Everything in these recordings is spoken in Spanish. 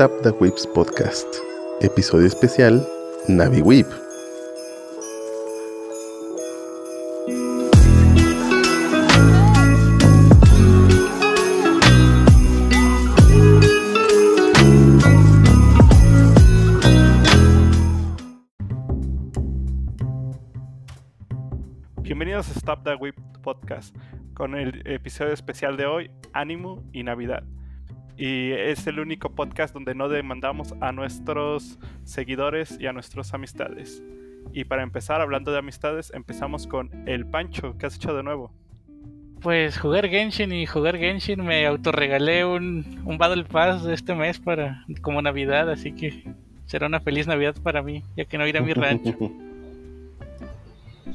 Stop the Whips Podcast, episodio especial Navi Whip. Bienvenidos a Stop the Whip Podcast con el episodio especial de hoy, Ánimo y Navidad. Y es el único podcast donde no demandamos a nuestros seguidores y a nuestras amistades. Y para empezar, hablando de amistades, empezamos con el Pancho. ¿Qué has hecho de nuevo? Pues jugar Genshin y jugar Genshin me autorregalé un, un Battle Pass de este mes para como Navidad, así que será una feliz Navidad para mí, ya que no iré a mi rancho.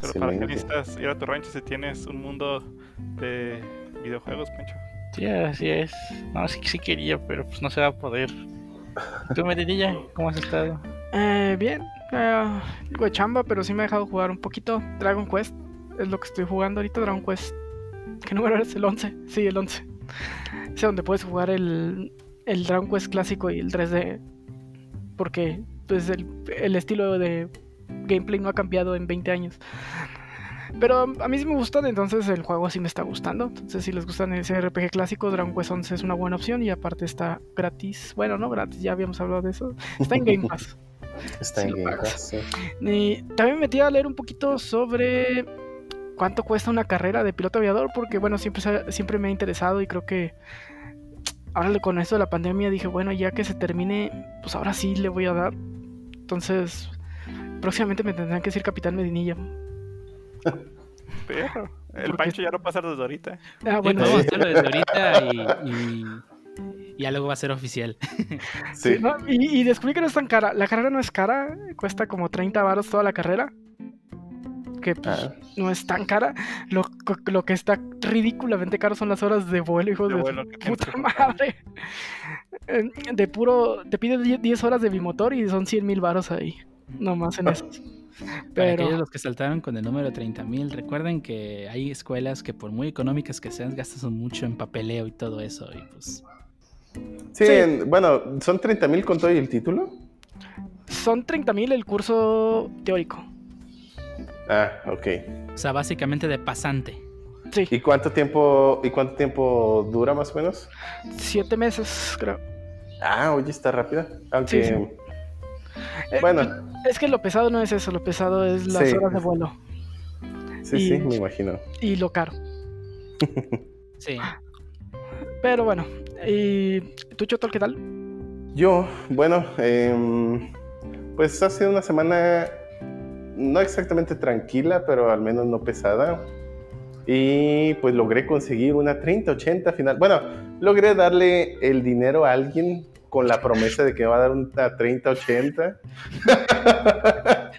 Pero para qué necesitas ir a tu rancho si tienes un mundo de videojuegos, Pancho. Sí, así es. No, sí, sí quería, pero pues no se va a poder. ¿Tú, Medinilla, cómo has estado? Eh, bien, eh, de chamba, pero sí me ha dejado jugar un poquito. Dragon Quest es lo que estoy jugando ahorita. Dragon Quest, ¿qué número es? El 11. Sí, el 11. Es donde puedes jugar el, el Dragon Quest clásico y el 3D. Porque pues el, el estilo de gameplay no ha cambiado en 20 años. Pero a mí sí me gustan, entonces el juego sí me está gustando. Entonces, si les gustan ese RPG clásico, Dragon Quest 11 es una buena opción y aparte está gratis. Bueno, no gratis, ya habíamos hablado de eso. Está en Game Pass. Está en Game. Pass, sí. Y también me metí a leer un poquito sobre cuánto cuesta una carrera de piloto aviador, porque bueno, siempre, siempre me ha interesado y creo que ahora con esto de la pandemia dije, bueno, ya que se termine, pues ahora sí le voy a dar. Entonces, próximamente me tendrán que decir Capitán Medinilla. Pero el Pancho ya no pasa desde ahorita. Ah, Bueno, vamos a hacerlo desde ahorita y, y- y ya luego va a ser oficial. Sí. No, y, y descubrí que no es tan cara. La carrera no es cara, cuesta como 30 varos toda la carrera. Que pues, Ah, no es tan cara. Lo, lo que está ridículamente caro son las horas de vuelo, hijos De vuelo, puta madre. Eh, De puro, te pide 10 10 horas de bimotor y son 100 mil varos ahí. Nomás en eso. Para Pero aquellos los que saltaron con el número 30.000, recuerden que hay escuelas que por muy económicas que sean, gastan mucho en papeleo y todo eso. Y pues, Sí, Sí. en- bueno, ¿son 30 mil con todo y el título? son 30 mil el curso teórico. Ah, ok. o sea, básicamente de pasante. Sí, ¿Y cuánto tiempo, y cuánto tiempo dura más o menos? 7 meses, creo. Ah, oye, está rápida. Aunque, Sí, sí. Eh, bueno, Es que lo pesado no es eso, lo pesado es las Sí. horas de vuelo sí, y- sí, me imagino. y lo caro. Sí. Pero bueno, ¿y tú, Chotol, qué tal? Yo, bueno, em, pues ha sido una semana no exactamente tranquila, pero al menos no pesada. Y pues logré conseguir una 3080 final. Bueno, logré darle el dinero a alguien con la promesa de que me va a dar una 3080.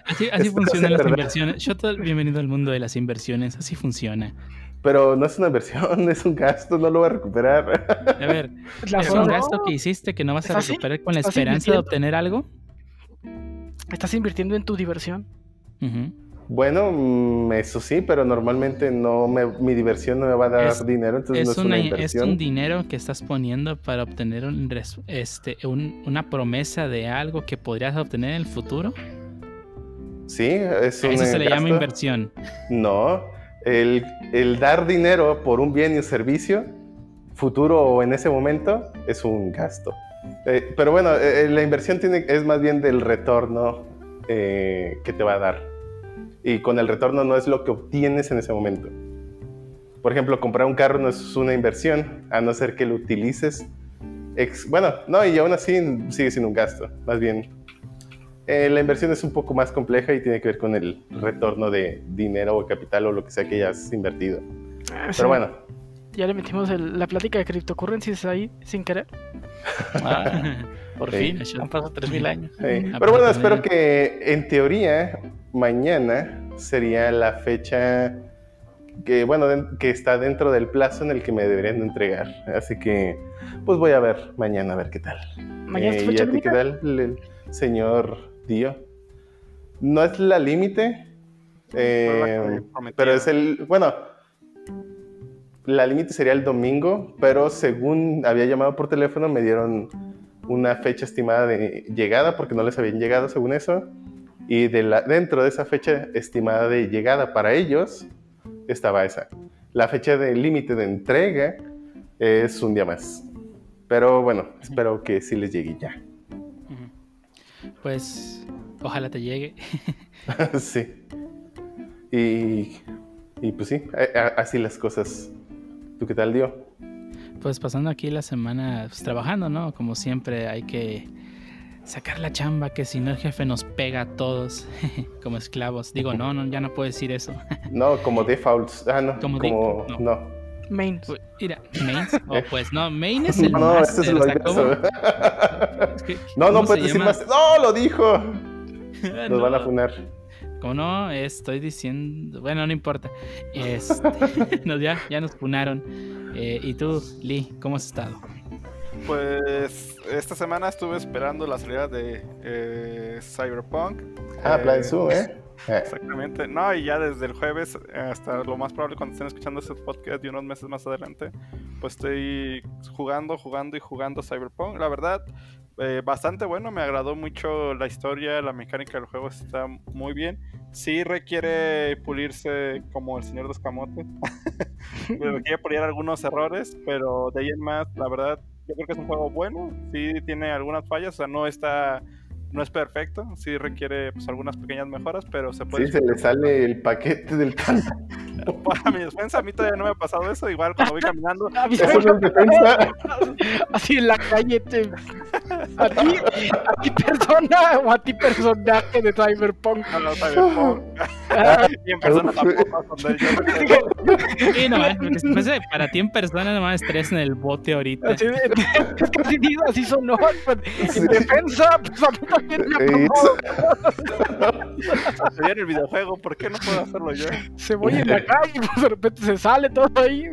Así, así funcionan las verdad. inversiones. Shoto, bienvenido al mundo de las inversiones. Así funciona. Pero no es una inversión, es un gasto, no lo voy a recuperar. A ver, Las ¿es un gasto que hiciste que no vas a recuperar con la ¿Estás esperanza de obtener algo? Estás invirtiendo en tu diversión. Bueno, mm, eso sí, pero normalmente no me, mi diversión no me va a dar Es- dinero, entonces no Es, es una una- es inversión. un dinero que estás poniendo para obtener un este, un- una promesa de algo que podrías obtener en el futuro. Sí, es un eso se le llama inversión. No, el, el dar dinero por un bien y un servicio, futuro o en ese momento, es un gasto. Eh, pero bueno, eh, la inversión tiene, es más bien del retorno eh, que te va a dar. Y con el retorno no es lo que obtienes en ese momento. Por ejemplo, comprar un carro no es una inversión, a no ser que lo utilices. ex- bueno, no, y aún así sigue siendo un gasto. Más bien, eh, la inversión es un poco más compleja y tiene que ver con el retorno de dinero o capital o lo que sea que hayas invertido. Ah, sí, Pero bueno, Ya le metimos el- la plática de cryptocurrencies ahí sin querer. Ah, por Sí. fin, han pasado 3000 años. sí. Aparte pero bueno, también- espero que en teoría mañana sería la fecha que, bueno, que está dentro del plazo en el que me deberían de entregar. Así que, pues voy a ver mañana a ver qué tal. Mañana es Eh, ¿Y a ti qué tal, el señor Dio? No es la límite, eh, pero es el, bueno, la límite sería el domingo, pero según había llamado por teléfono me dieron una fecha estimada de llegada porque no les habían llegado según eso. Y de la, dentro de esa fecha estimada de llegada para ellos estaba esa. La fecha de límite de entrega es un día más. Pero bueno, espero que sí les llegue ya. Pues ojalá te llegue. sí. Y, y, pues sí, así las cosas. ¿Tú qué tal, Dio? Pues pasando aquí la semana pues, trabajando, ¿no? Como siempre hay que sacar la chamba, que si no el jefe nos pega a todos como esclavos. Digo, no, no, ya no puedo decir eso. no, como defaults. Ah, no. Como, como no. no. Main. Mira, main. Oh, pues no, main es el no, más. es no, no puedes decir más. ¡No, lo dijo! Nos van a funar. Como no, estoy diciendo. Bueno, no importa. Este... ya, ya nos funaron. Eh, ¿Y tú, Lee, cómo has estado? Pues esta semana estuve esperando la salida de eh, Cyberpunk. Ah, Plan Zoom, ¿eh? Eh. Exactamente. No, y ya desde el jueves hasta lo más probable cuando estén escuchando este podcast y unos meses más adelante, pues estoy jugando, jugando y jugando Cyberpunk. La verdad, eh, bastante bueno, me agradó mucho la historia, la mecánica del juego está muy bien. Sí requiere pulirse como el señor de requiere pulir algunos errores, pero de ahí en más, la verdad, yo creo que es un juego bueno. Sí tiene algunas fallas, o sea, no está no es perfecto, sí requiere pues, algunas pequeñas mejoras, pero se puede. Sí, se le sale el paquete del canto. Para mi defensa, a mí todavía no me ha pasado eso. Igual cuando voy caminando. Así en la calle, te... a ti, a ti persona o a ti personaje de Cyberpunk. No, no, Cyberpunk. y en persona tampoco. sí, no, pues, para ti en persona nomás tres en el bote ahorita. Así, es que así, así sonó. Pues, en defensa, pues a mí también me ha en el videojuego, ¿por qué no puedo hacerlo yo? Se voy en la calle y pues de repente se sale todo ahí.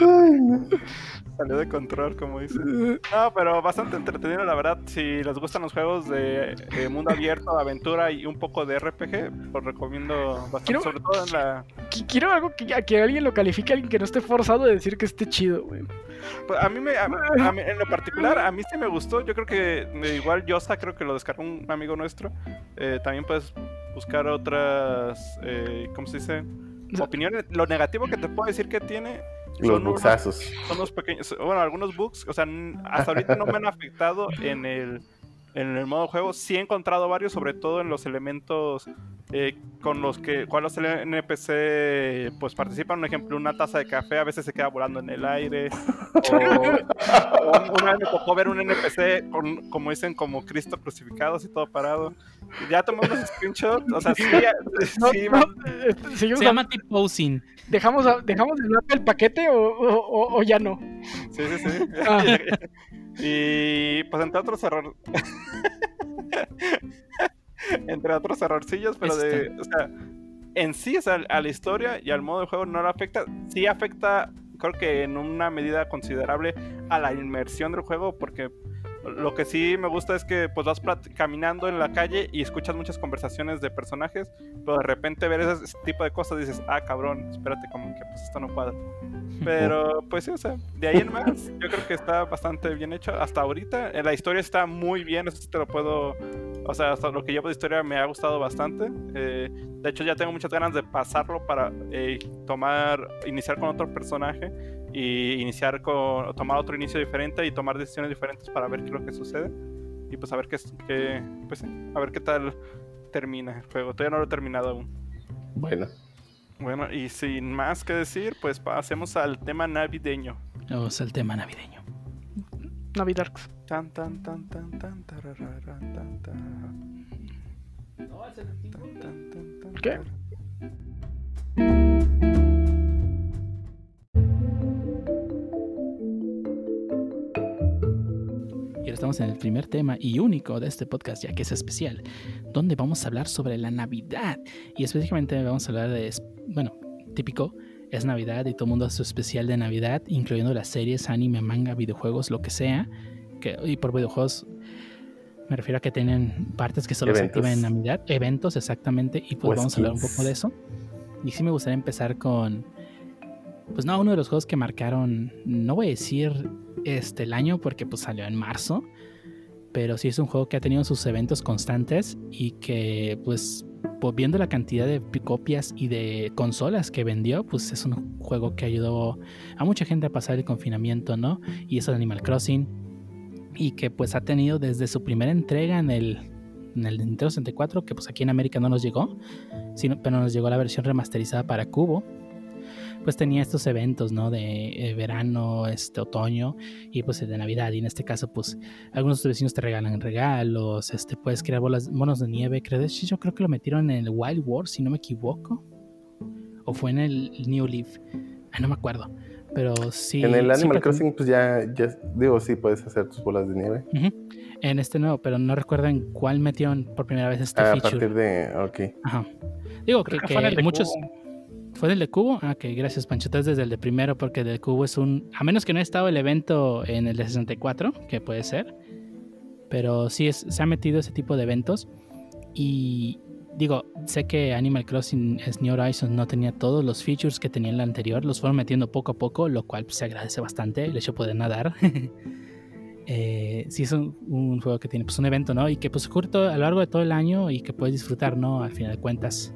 Ay, no. Salió de control, como dice. No, pero bastante entretenido, la verdad. Si les gustan los juegos de, mundo abierto, aventura y un poco de RPG, los recomiendo bastante. sobre todo en la. Quiero algo que, que alguien lo califique, alguien que no esté forzado a decir que esté chido, güey. Pues a mí, me, en lo particular, a mí sí me gustó. Yo creo que igual Yosa, creo que lo descargó un amigo nuestro. Eh, también puedes buscar otras, eh, ¿cómo se dice? Opiniones. Lo negativo que te puedo decir que tiene los bugsazos. Son los pequeños, bueno, algunos bugs, o sea, hasta ahorita no me han afectado en el en el modo juego. Sí he encontrado varios, sobre todo en los elementos eh, con los que cual los NPC pues participan. Un ejemplo, una taza de café a veces se queda volando en el aire. O, una vez me tocó ver un NPC con, como dicen, como Cristo crucificado, así todo parado. Ya tomamos unos screenshots. O sea, sí, sí se llama tip posing. ¿Dejamos, dejamos el paquete o, o, o, ya no? Sí, sí, sí. Ah. Y pues entre otros errores. entre otros errorcillos, pero de. O sea, en sí, o sea, a la historia y al modo de juego no le afecta. Sí afecta, creo que en una medida considerable a la inmersión del juego, porque lo que sí me gusta es que pues vas caminando en la calle y escuchas muchas conversaciones de personajes, pero de repente ver ese tipo de cosas dices, ah, cabrón, espérate, como que pues esto no cuadra. Pero pues sí, o sea, de ahí en más, yo creo que está bastante bien hecho. Hasta ahorita, eh, la historia está muy bien, eso sí te lo puedo, o sea, hasta lo que llevo de historia me ha gustado bastante. Eh, de hecho, ya tengo muchas ganas de pasarlo para eh, tomar, iniciar con otro personaje y iniciar con tomar otro inicio diferente y tomar decisiones diferentes para ver qué es lo que sucede y pues a ver qué, qué pues a ver qué tal termina el juego. Todavía no lo he terminado aún. Bueno. Bueno, y sin más que decir, pues pasemos al tema navideño. Vamos al tema navideño. Navidarks. Tan tan tan tan tan tan tan ¿Qué? Estamos en el primer tema y único de este podcast, ya que es especial, donde vamos a hablar sobre la Navidad. Y específicamente vamos a hablar de, bueno, típico, es Navidad y todo el mundo hace su especial de Navidad, incluyendo las series, anime, manga, videojuegos, lo que sea. Que, y por videojuegos me refiero a que tienen partes que solo se activan en Navidad, eventos exactamente, y pues vamos a hablar un poco de eso. Y sí me gustaría empezar con pues no, uno de los juegos que marcaron, no voy a decir este el año porque pues salió en marzo, pero sí es un juego que ha tenido sus eventos constantes y que pues viendo la cantidad de copias y de consolas que vendió, pues es un juego que ayudó a mucha gente a pasar el confinamiento, ¿no? Y eso de Animal Crossing y que pues ha tenido desde su primera entrega en el en el Nintendo 64, que pues aquí en América no nos llegó, sino, pero nos llegó la versión remasterizada para Cubo, pues tenía estos eventos, ¿no? De eh, verano, este otoño y pues de Navidad. Y en este caso, pues algunos de vecinos te regalan regalos, este, puedes crear bolas, monos de nieve. Creo, yo creo que lo metieron en el Wild Wars, si no me equivoco. O fue en el New Leaf. no me acuerdo. Pero sí. En el Animal Crossing, pues ya, ya, digo, sí puedes hacer tus bolas de nieve. En este nuevo, pero no recuerdo en cuál metieron por primera vez este ah, feature. A partir de. Ok. Ajá. Digo que, que muchos. ¿Fue del de Cubo? Ah, ok, gracias Pancho. desde el de primero, porque el de Cubo es un. A menos que no haya estado el evento en el de 64, que puede ser. Pero sí es, se ha metido ese tipo de eventos. Y digo, sé que Animal Crossing es New Horizons no tenía todos los features que tenía en la anterior. Los fueron metiendo poco a poco, lo cual pues, se agradece bastante. El hecho de poder nadar. eh, sí es un, juego que tiene pues, un evento, ¿no? Y que pues ocurre a lo largo de todo el año y que puedes disfrutar, ¿no? Al final de cuentas.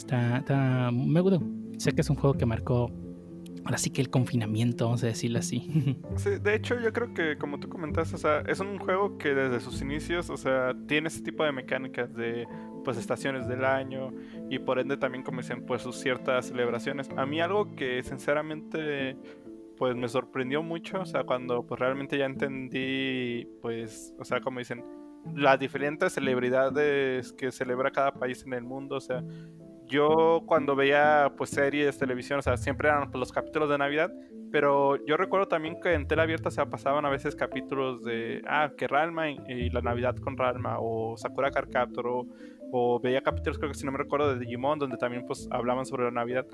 Está, me gusta. Sé que es un juego que marcó, ahora sí que el confinamiento, vamos a decirlo así. Sí, de hecho yo creo que como tú comentaste, o sea, es un juego que desde sus inicios, o sea, tiene ese tipo de mecánicas de pues estaciones del año y por ende también como dicen pues sus ciertas celebraciones. A mí algo que sinceramente pues me sorprendió mucho, o sea, cuando pues realmente ya entendí pues, o sea, como dicen, las diferentes celebridades que celebra cada país en el mundo, o sea, yo cuando veía pues series, televisión, o sea, siempre eran pues, los capítulos de Navidad, pero yo recuerdo también que en tela abierta se pasaban a veces capítulos de, ah, que Ralma y, la Navidad con Ralma, o Sakura Card o, veía capítulos, creo que si no me recuerdo, de Digimon, donde también pues hablaban sobre la Navidad.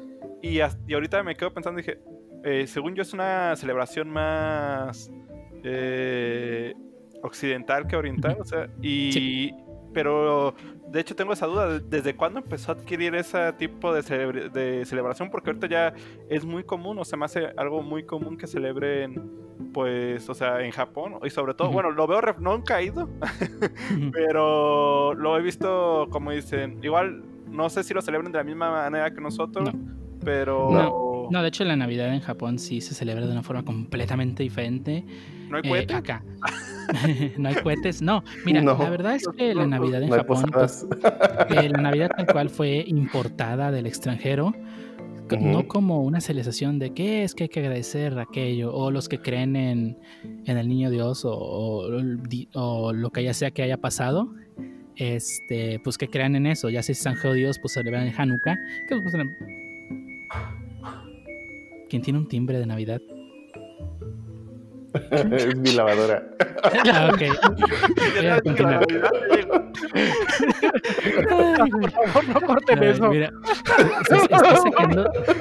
Y, y ahorita me quedo pensando, dije, eh, según yo es una celebración más eh, occidental que oriental, o sea, y pero de hecho tengo esa duda, ¿desde cuándo empezó a adquirir ese tipo de, celebración? Porque ahorita ya es muy común, o se me hace algo muy común que celebren, pues, o sea, en Japón, y sobre todo, bueno, lo veo, no han caído, pero lo he visto, como dicen, igual, no sé si lo celebran de la misma manera que nosotros, pero... No. De hecho la Navidad en Japón sí se celebra de una forma completamente diferente. ¿No hay eh, cohetes? acá. no hay cohetes. No, mira, la verdad es que la Navidad en Japón, pues, eh, la Navidad tal cual fue importada del extranjero, no como una celebración de qué es que hay que agradecer aquello, o los que creen en, en el niño Dios, o, o, lo que ya sea que haya pasado. Este, pues que crean en eso, ya si están jodidos, pues celebran el Hanukkah. Que, pues, ¿Quién tiene un timbre de Navidad? es mi lavadora. Ah, ok. por favor, no corten eso.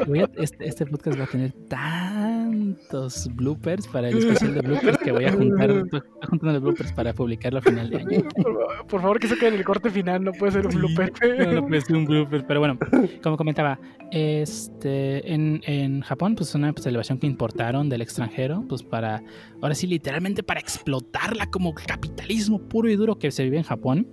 Mira, este, este, podcast va a tener tantos bloopers para el especial de bloopers que voy a juntar, juntando los bloopers para publicarlo a final de año. Por favor, que se quede en el corte final, no puede ser un blooper. No, no puede ser un blooper, pero bueno, como comentaba, este, en, en Japón, pues es una celebración que importaron del extranjero, pues para ahora sí, literalmente para explotarla como capitalismo puro y duro que se vive en Japón.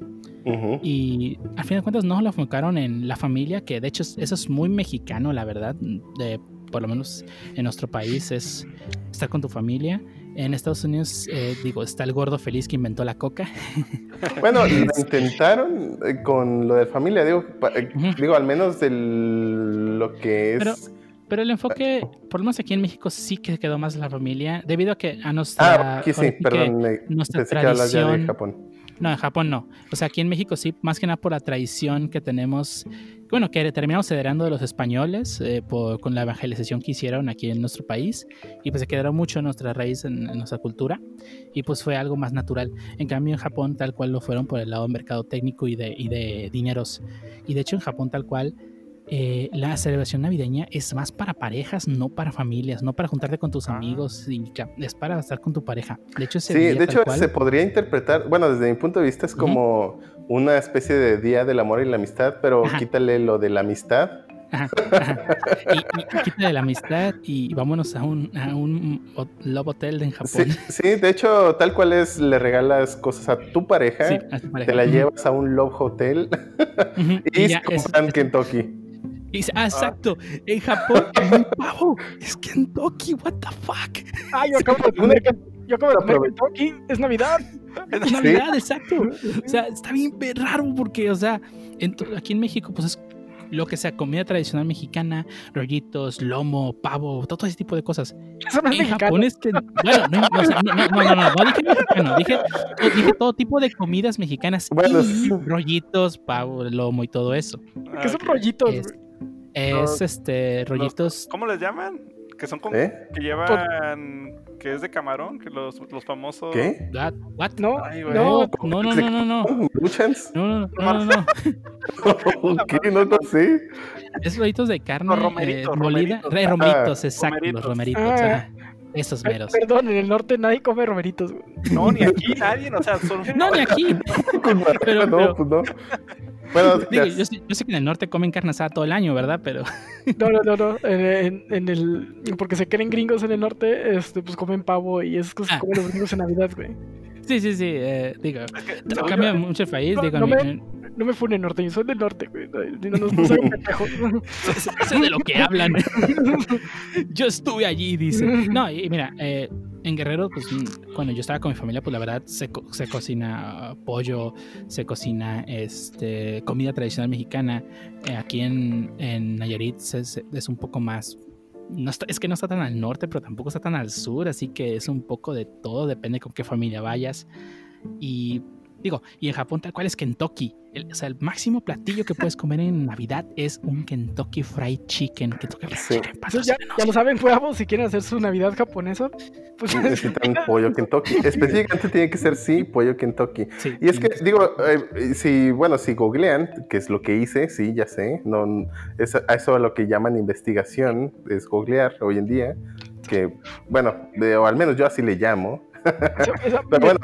Y al fin de cuentas no lo enfocaron en la familia, que de hecho eso es muy mexicano, la verdad. De, por lo menos en nuestro país es estar con tu familia. En Estados Unidos, eh, digo, está el gordo feliz que inventó la coca. Bueno, lo intentaron eh, con lo de familia, digo, eh, digo al menos de lo que es... Pero el enfoque, por lo menos aquí en México, sí que quedó más la familia, debido a que a nuestra. Ah, aquí sí, perdón, nuestra tradición. de Japón. No, en Japón no. O sea, aquí en México sí, más que nada por la tradición que tenemos, bueno, que terminamos heredando de los españoles eh, con la evangelización que hicieron aquí en nuestro país y pues se quedaron mucho en nuestra raíz, en, nuestra cultura y pues fue algo más natural. En cambio en Japón tal cual lo fueron por el lado mercado técnico y de, y de dineros. Y de hecho en Japón tal cual eh, la celebración navideña es más para parejas, no para familias, no para juntarte con tus ah. amigos, es para estar con tu pareja. De hecho, sí, de hecho se podría interpretar, bueno, desde mi punto de vista es como una especie de día del amor y la amistad, pero quítale lo de la amistad Ajá, ajá. Y, y, y quítale la amistad y vámonos a un, a un ho- Love Hotel en Japón. Sí, sí, de hecho, tal cual es, le regalas cosas a tu pareja, Sí, a tu pareja. te la llevas a un Love Hotel y ya, es- compran es- Kentucky. Y- ah, exacto. En Japón, un pavo. Es Kentucky, what the fuck. Ah, yo acabo de poner, yo acabo de poner Kentucky, es Navidad. Es Navidad, exacto. O sea, está bien raro porque, o sea, en aquí en México, pues es lo que sea comida tradicional mexicana, rollitos, lomo, pavo, todo ese tipo de cosas. Eso no es En mexicano. Japón es que, bueno, no, no, o sea, no, no, no, no, dije mexicano, dije, dije todo tipo de comidas mexicanas Bueno, y sí. rollitos, pavo, lomo y todo eso. Que son Ah, rollitos, Es, es este, rollitos, ¿Cómo les llaman? Que son como. ¿Eh? Que llevan. Que es de camarón, que los, los famosos. ¿Qué? what, what? No, Ay, no, No, no, no, no, no, ¿Luchans? no, no, no, no, no. ¿Qué? No, no sé. Es rollitos de carne Los romeritos, eh, molida, romeritos. re- romeritos, Ah, exacto, romeritos. los romeritos, Ah. ajá. Esos Ay, meros. Perdón, en el norte nadie come romeritos, güey. No, ni aquí nadie, o sea, solo. No, ni aquí. Pero- no, pero- pues no. Bueno, Digo, ya- yo, sé, yo sé que en el norte comen carne asada todo el año, ¿verdad? Pero No, no, no, no. En, en- en el. Porque se creen gringos en el norte, este, pues comen pavo y esas cosas Ah. comen los gringos en Navidad, güey. sí, sí, sí. eh, digo, que- no cambia mucho el país. no, digo, no mi- me- No me funen norteño, soy del norte, güey. No, no, no, soy un pendejo. sé, sé de lo que hablan. yo estuve allí, dice. No, y mira, eh, en Guerrero, pues mm, cuando yo estaba con mi familia, pues la verdad se, se cocina pollo, se cocina este comida tradicional mexicana. Eh, aquí en, en Nayarit se- es un poco más. No está- es que no está tan al norte, pero tampoco está tan al sur, así que es un poco de todo, depende con qué familia vayas. Y digo, y en Japón tal cual es Kentucky. El, o sea, el máximo platillo que puedes comer en Navidad es un Kentucky Fried Chicken. Kentucky Fried Sí. Chicken, Entonces ya, ya lo saben, huevos, si quieren hacer su Navidad japonesa, pues necesitan pollo Kentucky. Específicamente tiene que ser sí, pollo Kentucky. Sí, Y es que, digo, eh, si, bueno, si googlean, que es lo que hice, sí, ya sé, no, es a eso a lo que llaman investigación, es googlear hoy en día, que, bueno, de- o al menos yo así le llamo, esa, esa- pero bueno,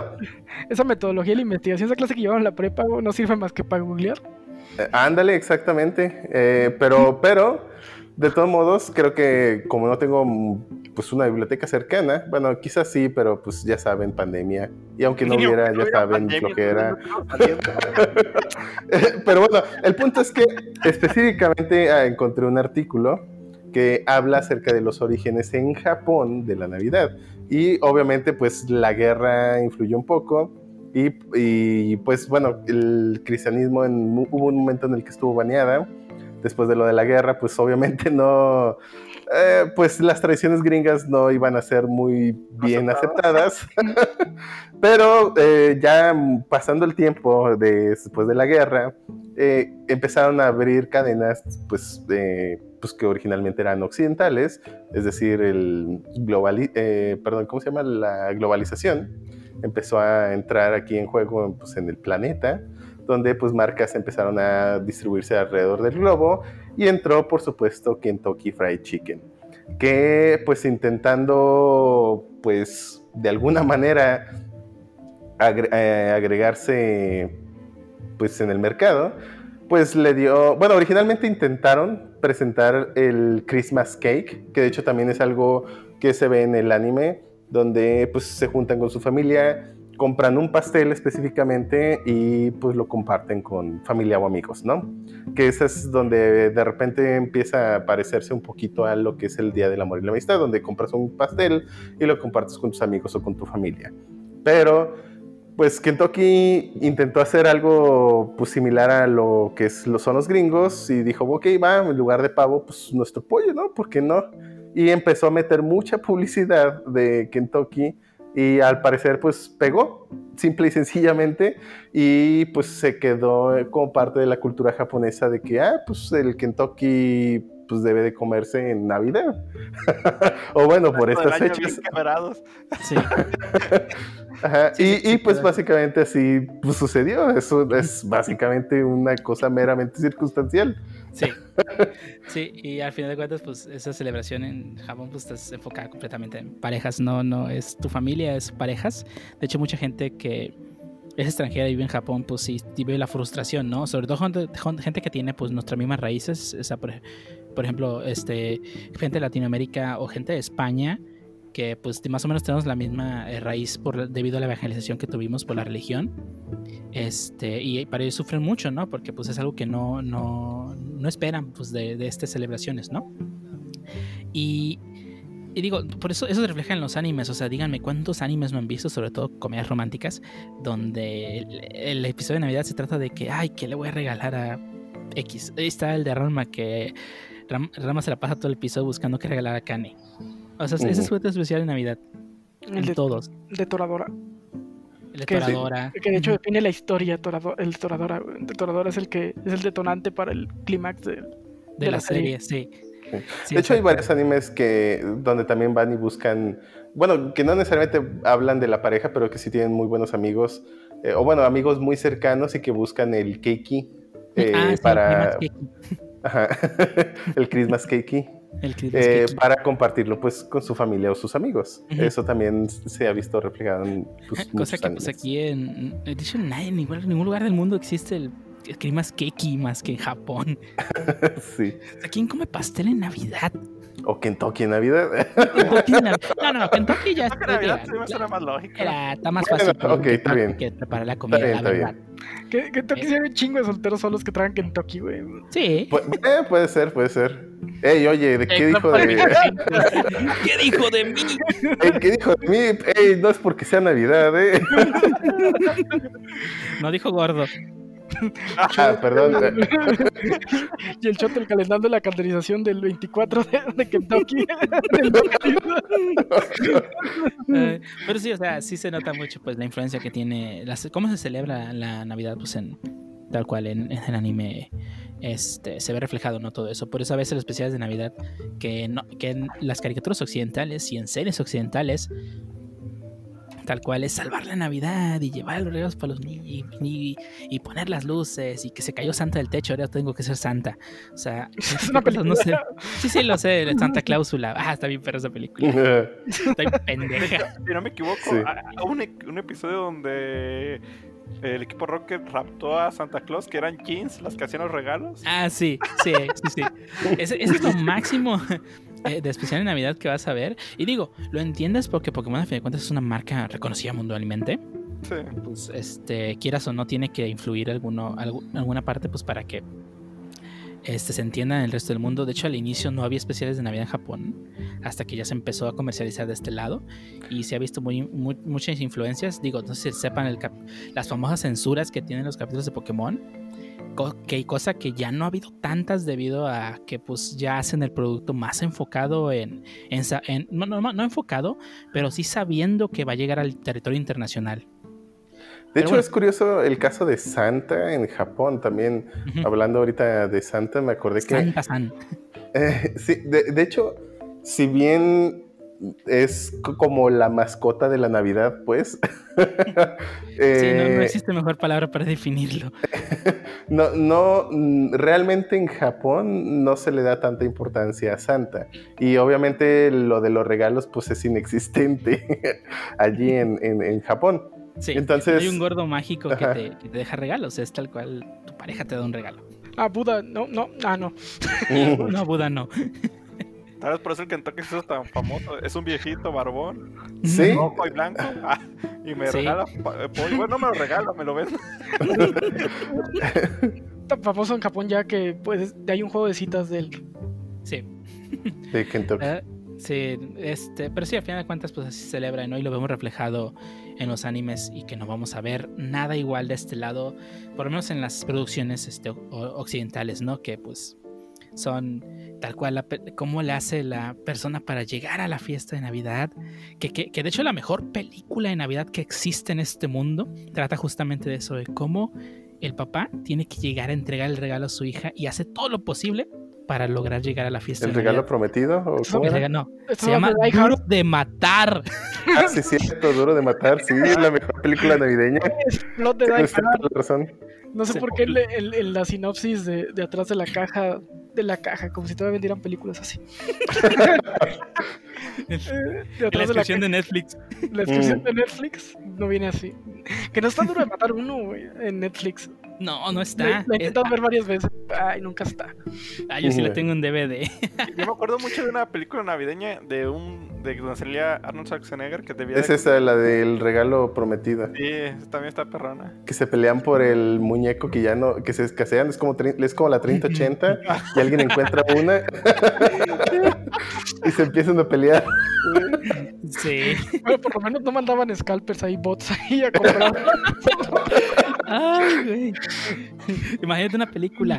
esa metodología de la investigación, esa clase que llevaban en la prepa, no sirve más que para googlear. eh, ándale, exactamente, eh, pero, pero, de todos modos, creo que como no tengo, mm, pues, una biblioteca cercana, bueno, quizás sí, pero, pues, ya saben, pandemia, y aunque no hubiera, ya saben, no, no, no, Pero bueno, el punto es que específicamente ah, encontré un artículo que habla acerca de los orígenes en Japón de la Navidad. Y obviamente pues la guerra influyó un poco y, y, pues bueno, el cristianismo en, hubo un momento en el que estuvo baneada. Después de lo de la guerra pues obviamente no... eh, pues las tradiciones gringas no iban a ser muy bien aceptadas. Pero eh, ya pasando el tiempo de- después de la guerra, eh, empezaron a abrir cadenas pues, pues que originalmente eran occidentales, es decir, el globali eh, perdón, ¿cómo se llama? La globalización empezó a entrar aquí en juego pues, en el planeta, donde pues marcas empezaron a distribuirse alrededor del globo y entró por supuesto Kentucky Fried Chicken, que pues intentando pues de alguna manera eh, agregarse pues en el mercado, pues le dio, bueno, originalmente intentaron presentar el Christmas Cake, que de hecho también es algo que se ve en el anime, donde pues se juntan con su familia, compran un pastel específicamente y pues lo comparten con familia o amigos, ¿no? Que ese es donde de repente empieza a parecerse un poquito a lo que es el Día del Amor y la Amistad, donde compras un pastel y lo compartes con tus amigos o con tu familia. Pero pues Kentucky intentó hacer algo pues, similar a lo que son los gringos y dijo, ok, va, en lugar de pavo, pues nuestro pollo, ¿no? ¿Por qué no? Y empezó a meter mucha publicidad de Kentucky y al parecer pues pegó, simple y sencillamente, y pues se quedó como parte de la cultura japonesa de que, ah, pues el Kentucky pues debe de comerse en Navidad. o bueno, por estas fechas. Sí, Ajá, Sí, y, sí, sí, y, pues básicamente así pues, sucedió. Eso es básicamente una cosa meramente circunstancial. sí. Sí, y al final de cuentas, pues esa celebración en Japón pues está enfocada completamente en parejas, no, no es tu familia, es parejas. De hecho, mucha gente que es extranjera y vive en Japón, pues sí, vive la frustración, ¿no? Sobre todo gente, gente que tiene pues nuestras mismas raíces. O sea, por por ejemplo, este, gente de Latinoamérica o gente de España, que pues más o menos tenemos la misma eh, raíz por, debido a la evangelización que tuvimos por la religión. Este, y para ellos sufren mucho, ¿no? Porque pues es algo que no, no, no esperan pues, de, de estas celebraciones, ¿no? Y, y digo, por eso eso se refleja en los animes. O sea, díganme cuántos animes no han visto, sobre todo comedias románticas, donde el, episodio de Navidad se trata de que, ay, ¿qué le voy a regalar a X? Ahí está el de Rama que Ram- Rama se la pasa todo el episodio buscando qué regalar a Kane. O sea, ese es su juguete especial de Navidad. El En de, todos. de Toradora. El de Que sí. Toradora. Que de hecho define la historia. Torado- el Toradora. El Toradora es el que es el detonante para el clímax de, de la, la serie. serie, sí. Sí, de hecho, hay varios animes que donde también van y buscan, bueno, que no necesariamente hablan de la pareja, pero que sí tienen muy buenos amigos, eh, o bueno, amigos muy cercanos y que buscan el keiki eh, Ah, sí, para el ajá, el Christmas keiki El Christmas eh, Cake. para compartirlo pues con su familia o sus amigos. Eso también se ha visto reflejado en pues, Cosa muchos que pues aquí en, de hecho nadie, en ningún, en ningún lugar del mundo existe el, el Christmas Cake más que en Japón. sí. Sea, ¿quién come pastel en Navidad? O Kentucky en Navidad. Kentucky en Nav- No, no, Kentucky ya está, Navidad ya- sí me suena más lógico. era- está más Bueno, fácil ok, que- está bien. que preparar la comida, bien, la está verdad. Que, que Kentucky Eh. un chingo de solteros solos que traen Kentucky, güey. Sí. Pu- eh, puede ser, puede ser. Ey, oye, ¿de qué dijo de ¿Qué dijo de mí? Ey, ¿Qué dijo de mí? Ey, no es porque sea Navidad, ¿eh? No dijo gordo. Ah, perdón. y el shot del calendario de la calderización del 24 de, de Kentucky. Del 22. Eh, pero sí, o sea, sí se nota mucho pues la influencia que tiene, las- cómo se celebra la Navidad pues en tal cual en, en el anime este, se ve reflejado no todo eso. Por eso a veces los especiales de Navidad que, no, que en las caricaturas occidentales y en series occidentales tal cual es salvar la Navidad y llevar los regalos para los niños y, y- y poner las luces y que se cayó Santa del techo, ahora tengo que ser Santa. O sea, Es una cosas no sé. Sí, sí, lo sé, la Santa Cláusula. Ah, está bien perra esa película. Está bien pendeja. Si no me equivoco, Sí. a- a un, e- un episodio donde el equipo Rocket raptó a Santa Claus, que eran jeans las que hacían los regalos. Ah, sí, sí, sí, sí. Ese, ese es lo máximo eh, de especial en Navidad que vas a ver. Y digo, lo entiendes porque Pokémon, a fin de cuentas, es una marca reconocida mundialmente. Sí. Pues, este, quieras o no, tiene que influir alguno, algu- alguna parte, pues, para que este, se entienda en el resto del mundo. De hecho, al inicio no había especiales de Navidad en Japón, hasta que ya se empezó a comercializar de este lado. Y se ha visto muy, muy- muchas influencias. Digo, no sé si sepan el las famosas censuras que tienen los capítulos de Pokémon. Co- Que cosa que ya no ha habido tantas debido a que pues ya hacen el producto más enfocado en, en, no, no, no enfocado, pero sí sabiendo que va a llegar al territorio internacional. De Pero hecho, bueno. es curioso el caso de Santa en Japón también. Hablando ahorita de Santa, me acordé que. Santa San. Eh, sí, de, de hecho, si bien es como la mascota de la Navidad, pues. Sí, no, no existe mejor palabra para definirlo. no, no, mm, realmente en Japón no se le da tanta importancia a Santa. Y obviamente lo de los regalos, pues es inexistente allí en, en- en Japón. Sí, entonces- hay un gordo mágico que te, que te deja regalos, es tal cual tu pareja te da un regalo. Ah, Buda, no, no, ah, no. No, Buda no. Tal vez por eso el Kentucky hizo tan famoso. Es un viejito barbón, Sí. rojo y blanco. ah, y me Sí. regala eh, pollo. Bueno, no me lo regala, me lo vende. Tan famoso en Japón ya que pues hay un juego de citas del Sí, de Kentucky. eh, sí, este, pero sí, a final de cuentas, pues así se celebra, ¿no? Y lo vemos reflejado en los animes y que no vamos a ver nada igual de este lado, por lo menos en las producciones este, occidentales, ¿no? Que pues son tal cual la cómo le hace la persona para llegar a la fiesta de Navidad, que, que, que de hecho la mejor película de Navidad que existe en este mundo trata justamente de eso, de cómo el papá tiene que llegar a entregar el regalo a su hija y hace todo lo posible para lograr llegar a la fiesta ¿El de regalo Navidad. prometido? ¿O cómo El era? regalo- no, se llama de Die Hard. Duro de Matar. Ah, sí, cierto, Duro de Matar. Sí, es la mejor película navideña. plot de Tienes toda razón. No sé Sí. por qué en el- en la sinopsis de, de atrás de la caja, de la caja, como si todavía vendieran películas así. Eh, de La atrás de la, descripción de Netflix. la descripción Mm. de Netflix no viene así. Que no está duro de matar uno, güey, en Netflix. No, no La está. he Es- intentado ver varias veces. Ay, nunca está. ah, yo sí la tengo en DVD. Yo me acuerdo mucho de una película navideña de un de donde salía Arnold Schwarzenegger que debía Es de- esa, la del regalo prometido. Sí, también está perrona. Que se pelean por el muñeco que ya no, que se escasean, es como, es como la 3080 y alguien encuentra una y se empiezan a pelear. Sí. Bueno, por lo menos no mandaban scalpers ahí, bots ahí a comprar. Ay, güey. Imagínate una película.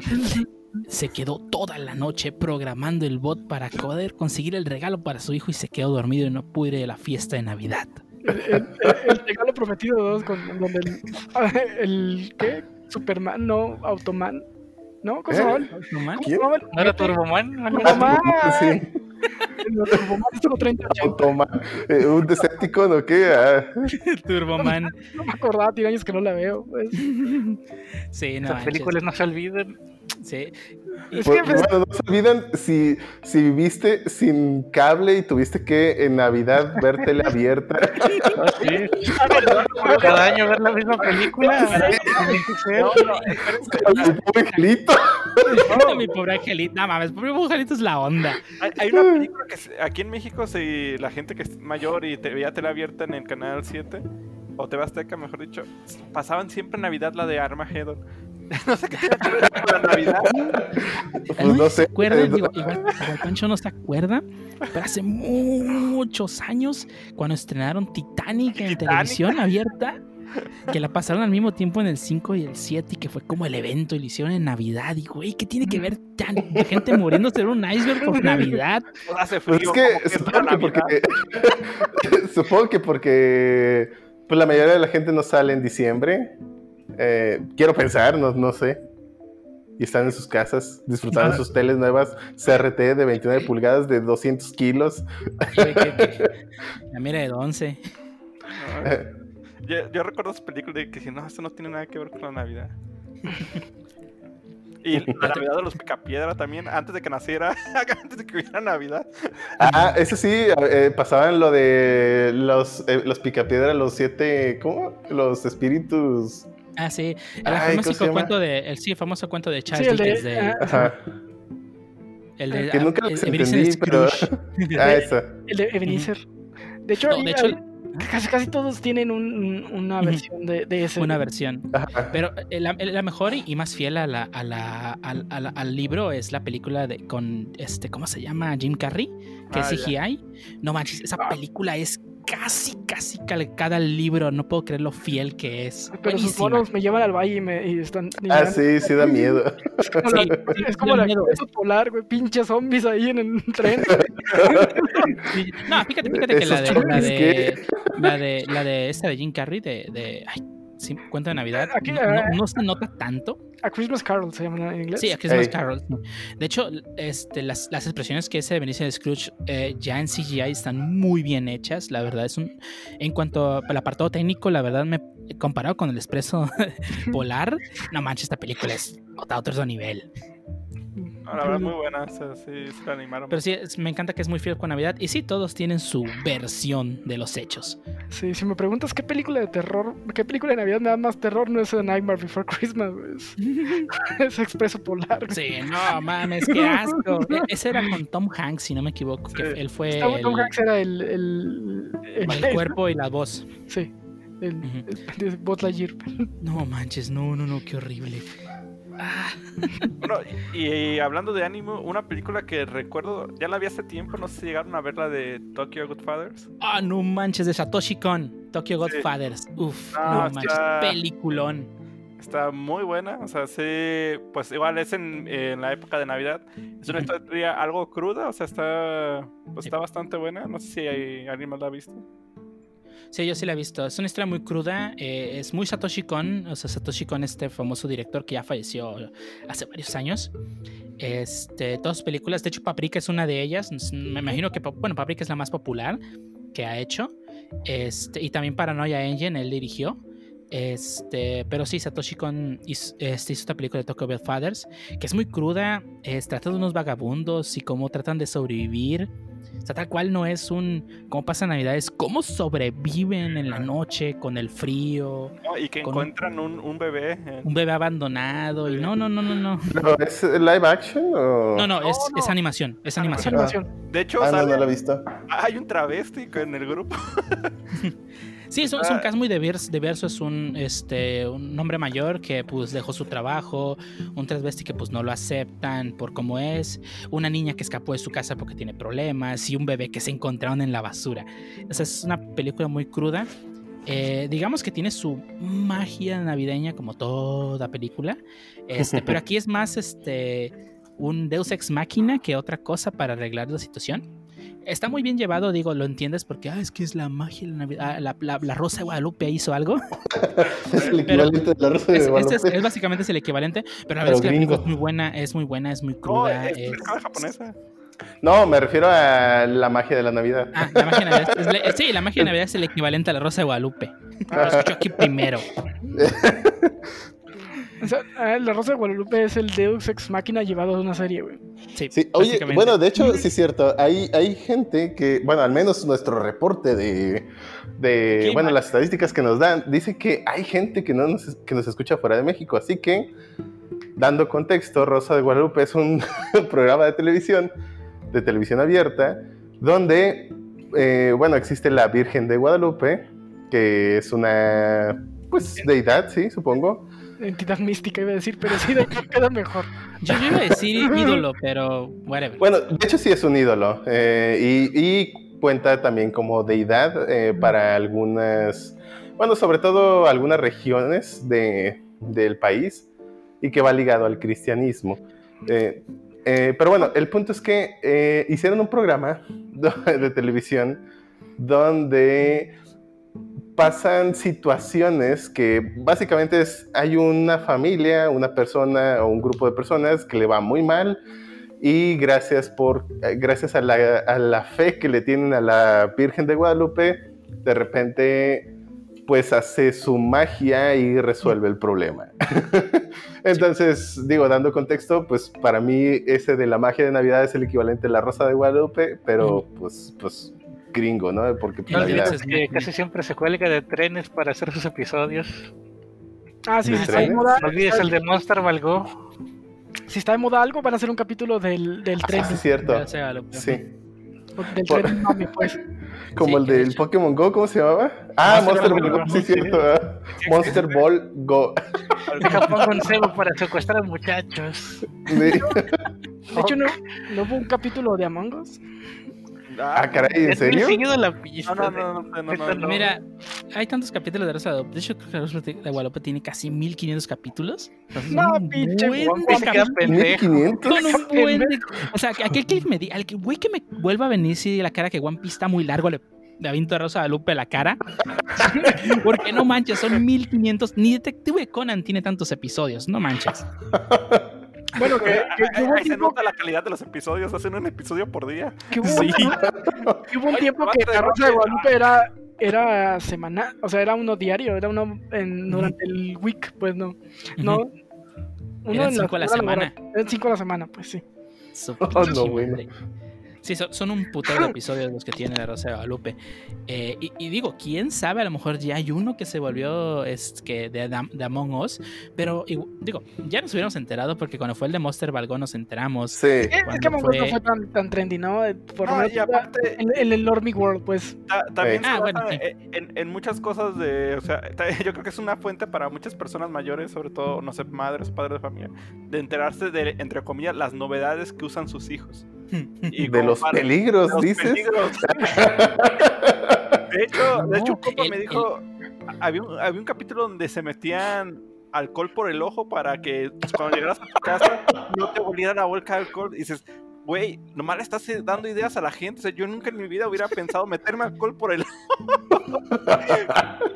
Se quedó toda la noche programando el bot para poder conseguir el regalo para su hijo y se quedó dormido y no pudo ir a la fiesta de Navidad. el, el- el regalo prometido 2 con donde el, el ¿qué? Superman, no, Automan. ¿No? ¿Cómo se ¿Eh? llamaba? ¿No ¿No era Turboman? Turboman. Sí, El Turboman es solo 30 Automa. Eh, un Decepticon o qué. Ah, Turboman. No me acordaba, tiene años que no la veo. pues. Sí, no. Manches. películas no se olvidan. Sí. Es pues, que pues, bueno, no se olviden si, si viviste sin cable y tuviste que en Navidad ver tele abierta. Cada año ver la misma película. Tiene que ser. Mi pobre angelito. Mi pobre angelito. No mames, pobre angelito es la onda. Hay, hay una película que aquí en México, si la gente que es mayor y te veía tele abierta en el canal 7, o TV Azteca, mejor dicho, pasaban siempre en Navidad la de Armageddon. no sé qué tiene que ver con la Navidad. Pues no ¿Se sé. acuerdan? Digo, igual, igual Pancho no se acuerda, pero hace muchos años, cuando estrenaron Titanic en Titanic. televisión abierta, que la pasaron al mismo tiempo en el 5 y el 7, y que fue como el evento, y lo hicieron en Navidad. Y güey, ¿qué tiene que ver tan, gente muriéndose en un iceberg por Navidad? Pues hace Pues frío. es que supongo que porque supongo que porque pues la mayoría de la gente no sale en diciembre. Eh, quiero pensar, no, no sé. Y están en sus casas disfrutando de sus teles nuevas CRT de 29 pulgadas de 200 kilos. Que- que- La mira de 11. Yo, yo recuerdo esa película y que dije, no, esto no tiene nada que ver con la Navidad. Y la Navidad de los Picapiedra también, antes de que naciera, antes de que hubiera Navidad. Ah, eso sí, eh, pasaban lo de los, eh, los picapiedra, los siete, ¿cómo? Los espíritus. Ah, sí. El Ay, ¿cómo se famoso cuento de, el sí, famoso cuento de Charles Sí, el de- Dickens de, ah, Ajá. el de Que nunca ah, los Ebenezer entendí, pero... Ah, el de Ebenezer. De hecho, No, de hecho, casi, casi todos tienen un- un- una versión de, de ese. una versión. Pero eh, la, la mejor y más fiel a la, a la- al, al- al libro es la película de con este, ¿cómo se llama? Jim Carrey, que Ah, es CGI. No manches, esa película es casi, casi calcada al libro. No puedo creer lo fiel que es. Pero sus Buenísima. monos me llevan al valle y, me, y están. y Ah, sí, sí da miedo. Es como la- Sí, es como la miedo. polar, güey. Pinches zombies ahí en el tren. No, fíjate, fíjate que la de, la de, la de, la de esta de Jim Carrey, de, de ay, sí, cuento de Navidad, Aquí, no, eh, no- no se nota tanto. A Christmas Carol se llama en inglés. Sí, a Christmas Ey. Carol. De hecho, este, las, las expresiones que ese de Benicio de Scrooge eh, ya en CGI están muy bien hechas. La verdad es un. En cuanto al apartado técnico, la verdad, me comparado con el expreso polar, no manches, esta película es a otro nivel. No, la verdad, muy buena. O sea, sí, se la animaron. Pero sí, es- me encanta que es muy fiel con Navidad. Y sí, todos tienen su versión de los hechos. Sí, si me preguntas qué película de terror, qué película de Navidad me da más terror, no es A Nightmare Before Christmas. Es, es Expreso Polar. Sí, no mames, qué asco. E- Ese era con Tom Hanks, si no me equivoco. Que Sí. él fue Tom- el, Tom Hanks era el, el, el- el cuerpo y la voz. Sí, el, Ujú. el de Buzz Lightyear. No manches, no, no, no, qué horrible. Ah, Bueno, y, y hablando de ánimo, una película que recuerdo, ya la vi hace tiempo, no sé si llegaron a ver la de Tokyo Godfathers. Ah, no manches, de Satoshi Kon, Tokyo Godfathers. Uf, No, no, está- manches, peliculón. Está muy buena, o sea, sí, pues igual es en, en la época de Navidad. Es una historia algo cruda, o sea, está, pues, está bastante buena. No sé si hay, alguien más la ha visto. Sí, yo sí la he visto. Es una historia muy cruda. eh, es muy Satoshi Kon. O sea, Satoshi Kon, este famoso director que ya falleció hace varios años. Este, todas películas. De hecho, Paprika es una de ellas. Me imagino que, bueno, Paprika es la más popular que ha hecho. Este, y también Paranoia Engine, él dirigió. Este, pero sí, Satoshi Kon hizo, este, hizo esta película de Tokyo Godfathers, que es muy cruda. Es, trata de unos vagabundos y cómo tratan de sobrevivir O sea, tal cual no es un cómo pasa Navidad, es cómo sobreviven en la noche con el frío, No, y que encuentran un, un bebé. eh, un bebé abandonado y no, no, no, no, no. ¿Pero ¿Es live action o...? No, no, es, no. es animación, es Ah, animación. animación. De hecho, Ah, no, sale- no la he visto. hay un travesti en el grupo. Sí, es un, es un Ah. caso muy diverso, diverso. Es un, este, un hombre mayor que pues dejó su trabajo, un transvesti que pues no lo aceptan por cómo es, una niña que escapó de su casa porque tiene problemas y un bebé que se encontraron en la basura. O sea, es una película muy cruda. Eh, digamos que tiene su magia navideña como toda película, este, pero aquí es más este, un Deus ex máquina que otra cosa para arreglar la situación. Está muy bien llevado, digo, lo entiendes porque ah, es que es la magia de la Navidad. Ah, la, la- la Rosa de Guadalupe hizo algo. Es el equivalente de la Rosa de Es, es, Guadalupe. es básicamente es el equivalente, pero la Pero verdad es que la es muy buena, es muy buena, es muy No, cruda. es es- japonesa. No, me refiero a la magia de la Navidad. Ah, la magia de Navidad. es la- sí, la magia de Navidad es el equivalente a la Rosa de Guadalupe. Lo escucho aquí primero. O sea, ah, la Rosa de Guadalupe es el Deus Ex Máquina llevado a una serie, güey. Sí, Sí, oye, bueno, de hecho, sí es cierto. Hay, hay gente que, bueno, al menos nuestro reporte de, de bueno, las estadísticas que nos dan, dice que hay gente que, no nos, que nos escucha fuera de México. Así que, dando contexto, Rosa de Guadalupe es un programa de televisión, de televisión abierta, donde, eh, bueno, existe la Virgen de Guadalupe, que es una, pues, deidad, sí, supongo. Entidad mística iba a decir, pero sí, de hecho queda mejor. Yo, yo iba a decir ídolo, pero whatever. Bueno, de hecho sí es un ídolo eh, y, y cuenta también como deidad eh, para algunas, bueno, sobre todo algunas regiones de, del país y que va ligado al cristianismo. Eh, eh, pero bueno, el punto es que eh, hicieron un programa de televisión donde pasan situaciones que básicamente es, hay una familia, una persona o un grupo de personas que le va muy mal y gracias, por, eh, gracias a, la, a la fe que le tienen a la Virgen de Guadalupe, de repente pues hace su magia y resuelve el problema. Entonces, digo, dando contexto, pues para mí ese de la magia de Navidad es el equivalente a la Rosa de Guadalupe, pero pues, pues gringo, ¿no? Porque pues, No Navidad- olvides que casi siempre se cuelga de trenes para hacer sus episodios. Ah, sí, ¿De si está de moda. No olvides el de Monster Valgo. Si está de moda algo, van a hacer un capítulo del, del tren. Ah, sí, es cierto. Ya sea lo- Sí. Del Por- tren mami, pues. Como Sí, el de del hecho- Pokémon Go, ¿cómo se llamaba? Ah, Monster Monster Ball Go, sí, sí. cierto. ah. Monster Ball Go. Deja un cebo para secuestrar a muchachos. Sí. De hecho, no, no hubo un capítulo de Among Us. Ah, caray, ¿en serio? seguido la pista. No, no, no, no, no, no, no. Mira, hay tantos capítulos de Rosa de. De hecho, creo que la Rosa de Guadalupe tiene casi 1500 capítulos. Entonces, No, pinche buen de capítulos. pendejo. 1500. Con un buen de- O sea, que aquel que me diga, al que güey que me vuelva a venir si la cara que One Piece está muy largo, le, le aviento a Rosa de Guadalupe la cara. Porque no manches, son 1500. Ni Detective Conan tiene tantos episodios, no manches. Bueno, que, que- que Ahí, hubo un ahí se tiempo, nota la calidad de los episodios, hacen un episodio por día. que hubo, Sí. que hubo un Oye, tiempo que la Rosa de. Guadalupe era, era semanal, o sea, era uno diario, era uno en, durante el week, pues no. No. Uno Eran en la cinco a la semana. Eran cinco a la semana, pues sí. Oh, no, bueno. Sí, son, son un putero de episodios los que tiene la Rosa de Guadalupe. Eh, y, y digo, quién sabe, a lo mejor ya hay uno que se volvió es, que de, de Among Us, pero igu- digo, ya nos hubiéramos enterado porque cuando fue el de Monster Valgo nos enteramos. Sí. Es, que Among Us no fue- tan, tan trendy, ¿no? Por menos y aparte, en, en el Normie World, pues. ta- también se Ah, bueno, sí. en, en- muchas cosas de. O sea, yo creo que es una fuente para muchas personas mayores, sobre todo, no sé, madres padres de familia, de enterarse de, entre comillas, las novedades que usan sus hijos. Y De los para- peligros, de los dices. peligros. De hecho, de hecho, un compa me dijo, había un, había un capítulo donde se metían alcohol por el ojo para que cuando llegaras a tu casa no te volviera la bolsa de alcohol. Y dices, güey, nomás le estás eh, dando ideas a la gente. O sea, yo nunca en mi vida hubiera pensado meterme alcohol por el ojo.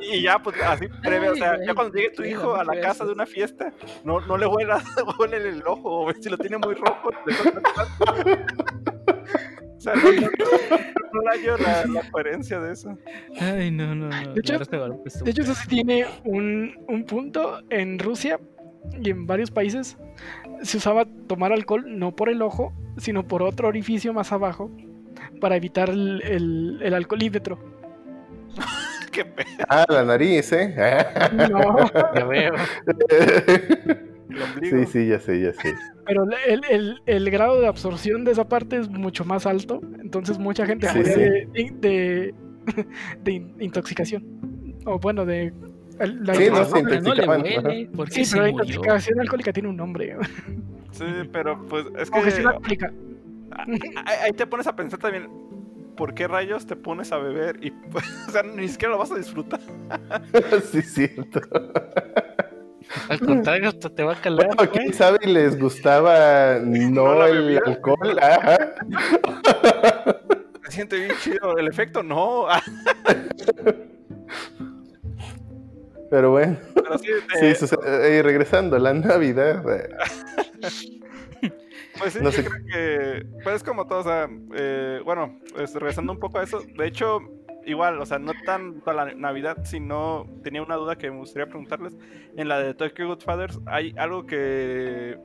y ya, pues así breve. O sea, ya cuando llegue tu hijo a la casa de una fiesta, no, no le huele el ojo. O si lo tiene muy rojo, O sea, no, no, no le hallo la, la coherencia de eso. Ay, no, no, no. De hecho- De hecho, eso sí tiene un, un punto en Rusia y en varios países. Se usaba tomar alcohol no por el ojo, sino por otro orificio más abajo para evitar el, el, el alcoholímetro. Qué Ah, la nariz, ¿eh? No, Ya veo. sí, sí, ya sé, ya sé. pero el, el, el grado de absorción de esa parte es mucho más alto. Entonces mucha gente Sí, sí. de, de, de in- intoxicación. O bueno, de... el- la Sí, no, sí, no le intoxicaban, huele. ¿Por qué Sí, se pero la intoxicación alcohólica tiene un nombre. Sí, pero pues es que Congestión alcohólica. ahí te pones a pensar también, ¿por qué rayos te pones a beber y pues, o sea, ni siquiera lo vas a disfrutar? sí, cierto. Al contrario, hasta te va a calar. Bueno, quién sabe y les gustaba no, la el bebida. alcohol. Ajá. Se siente bien chido, el efecto no, Pero bueno, pero sí, sí, eh, sucede- eh, regresando la Navidad. eh, Pues sí, No yo sé. creo que pues es como todo, o sea, eh, bueno, pues, regresando un poco a eso, de hecho, igual, o sea, no tanto a la Navidad, sino tenía una duda que me gustaría preguntarles. En la de Tokyo Godfathers hay algo que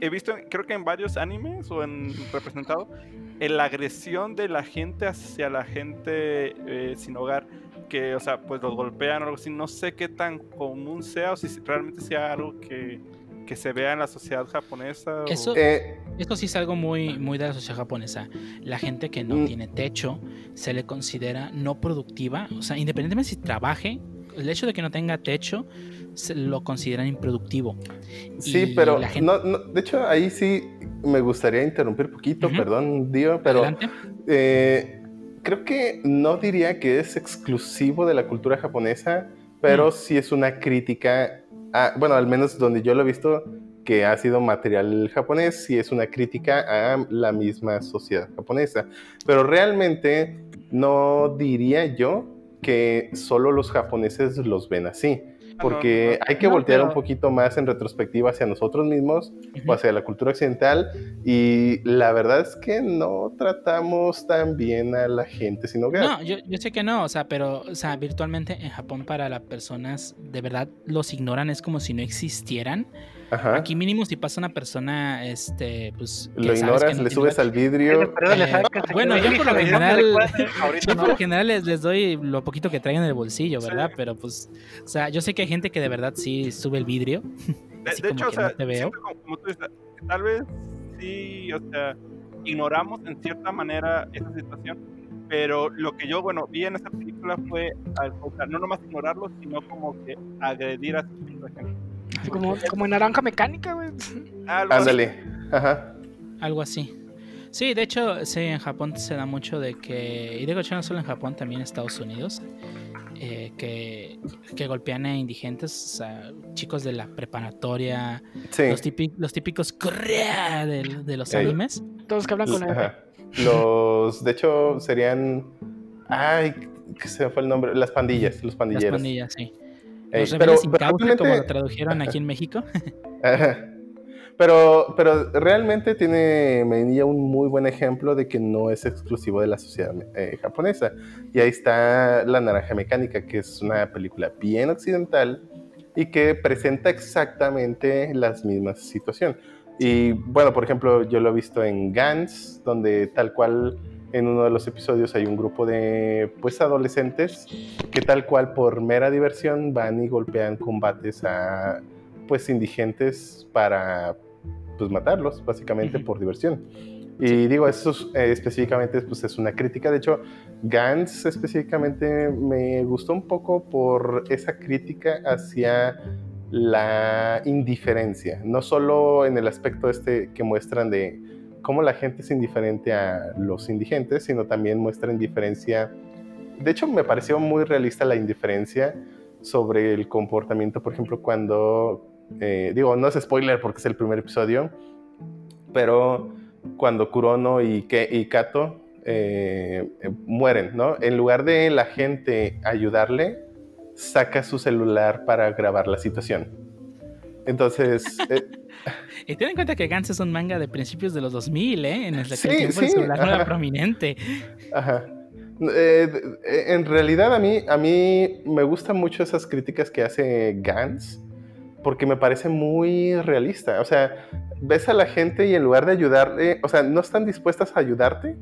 he visto, creo que en varios animes o en representado, en la agresión de la gente hacia la gente eh, sin hogar, que, o sea, pues los golpean o algo así, no sé qué tan común sea o si realmente sea algo que, que se vea en la sociedad japonesa. o- Eso- eh, Esto sí es algo muy, muy de la sociedad japonesa. La gente que no Mm. tiene techo se le considera no productiva. O sea, independientemente si trabaje, el hecho de que no tenga techo se lo consideran improductivo. sí, y pero la gente- no, no, de hecho ahí sí me gustaría interrumpir poquito, Ujú. perdón, Dio, pero Adelante. eh, creo que no diría que es exclusivo de la cultura japonesa, pero Mm. sí es una crítica, a- bueno, al menos donde yo lo he visto, que ha sido material japonés, sí es una crítica a la misma sociedad japonesa. Pero realmente no diría yo que solo los japoneses los ven así, porque hay que No, voltear un pero- poquito más en retrospectiva hacia nosotros mismos Ujú. o hacia la cultura occidental y la verdad es que no tratamos tan bien a la gente sin hogar. No, yo, yo sé que no, o sea, pero, o sea, virtualmente en Japón para las personas de verdad los ignoran, es como si no existieran. Ajá. Aquí mínimo si pasa una persona, este, pues... que Lo ignoras, que no le subes al vidrio. Eh, sacas- bueno, yo por lo general- Yo por lo general les, les doy lo poquito que traigan en el bolsillo, Sí. ¿verdad? Pero pues, o sea, yo sé que hay gente que de verdad sí sube el vidrio. De, así de como hecho, o que sea, no te veo. siento como, como tú dices, tal vez sí, o sea, ignoramos en cierta manera esa situación, pero lo que yo, bueno, vi en esa película fue, al- o sea, no nomás ignorarlo, sino como que agredir a de gente. Como, como en naranja mecánica, güey. Algo así. Ándale. Ajá. Algo así. Sí, de hecho, sí, en Japón se da mucho de que, y de hecho no solo en Japón, también en Estados Unidos, eh, que, que golpean a indigentes, o sea, chicos de la preparatoria, Sí. los, típi- los típicos de, de los Ey. animes. Todos que hablan con Ajá. Los, de hecho, serían. Ay, que se me fue el nombre. Las pandillas, los Las pandilleros. pandillas, sí. Ey, pero- rebeldes sin pero causa, como lo tradujeron aquí en México. Pero, pero realmente tiene Medinilla un muy buen ejemplo de que no es exclusivo de la sociedad eh, japonesa. Y ahí está La Naranja Mecánica, que es una película bien occidental y que presenta exactamente las mismas situaciones. Y bueno, por ejemplo, yo lo he visto en Gans, donde tal cual en uno de los episodios hay un grupo de pues adolescentes que tal cual por mera diversión van y golpean combates a pues indigentes para pues matarlos básicamente por diversión. Y digo, eso es, eh, específicamente pues, es una crítica. De hecho, Gantz específicamente me gustó un poco por esa crítica hacia la indiferencia, no solo en el aspecto este que muestran de cómo la gente es indiferente a los indigentes, sino también muestra indiferencia. De hecho, me pareció muy realista la indiferencia sobre el comportamiento, por ejemplo, cuando, eh, digo, no es spoiler porque es el primer episodio, pero cuando Kurono y, Ke- y Kato eh, mueren, ¿no? En lugar de la gente ayudarle, saca su celular para grabar la situación. Entonces, eh, Y ten en cuenta que Gantz es un manga de principios de los 2000, ¿eh? En el que Sí, el tiempo sí, era ajá. prominente. Ajá. Eh, eh, en realidad a mí, a mí me gustan mucho esas críticas que hace Gantz porque me parece muy realista. O sea, ves a la gente y en lugar de ayudarle, o sea, no están dispuestas a ayudarte,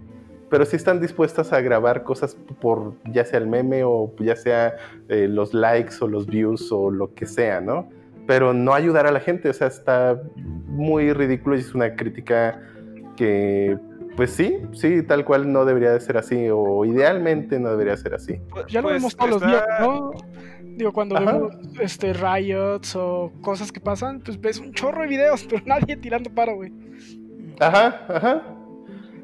pero sí están dispuestas a grabar cosas por ya sea el meme o ya sea eh, los likes o los views o lo que sea, ¿no? Pero no ayudar a la gente, o sea, está muy ridículo y es una crítica que pues sí, sí, tal cual no debería de ser así, o idealmente no debería ser así. Ya lo Pues vemos todos los está- días, ¿no? Digo, cuando Ajá. vemos este, riots o cosas que pasan, pues ves un chorro de videos, pero nadie tirando paro, güey. Ajá, ajá.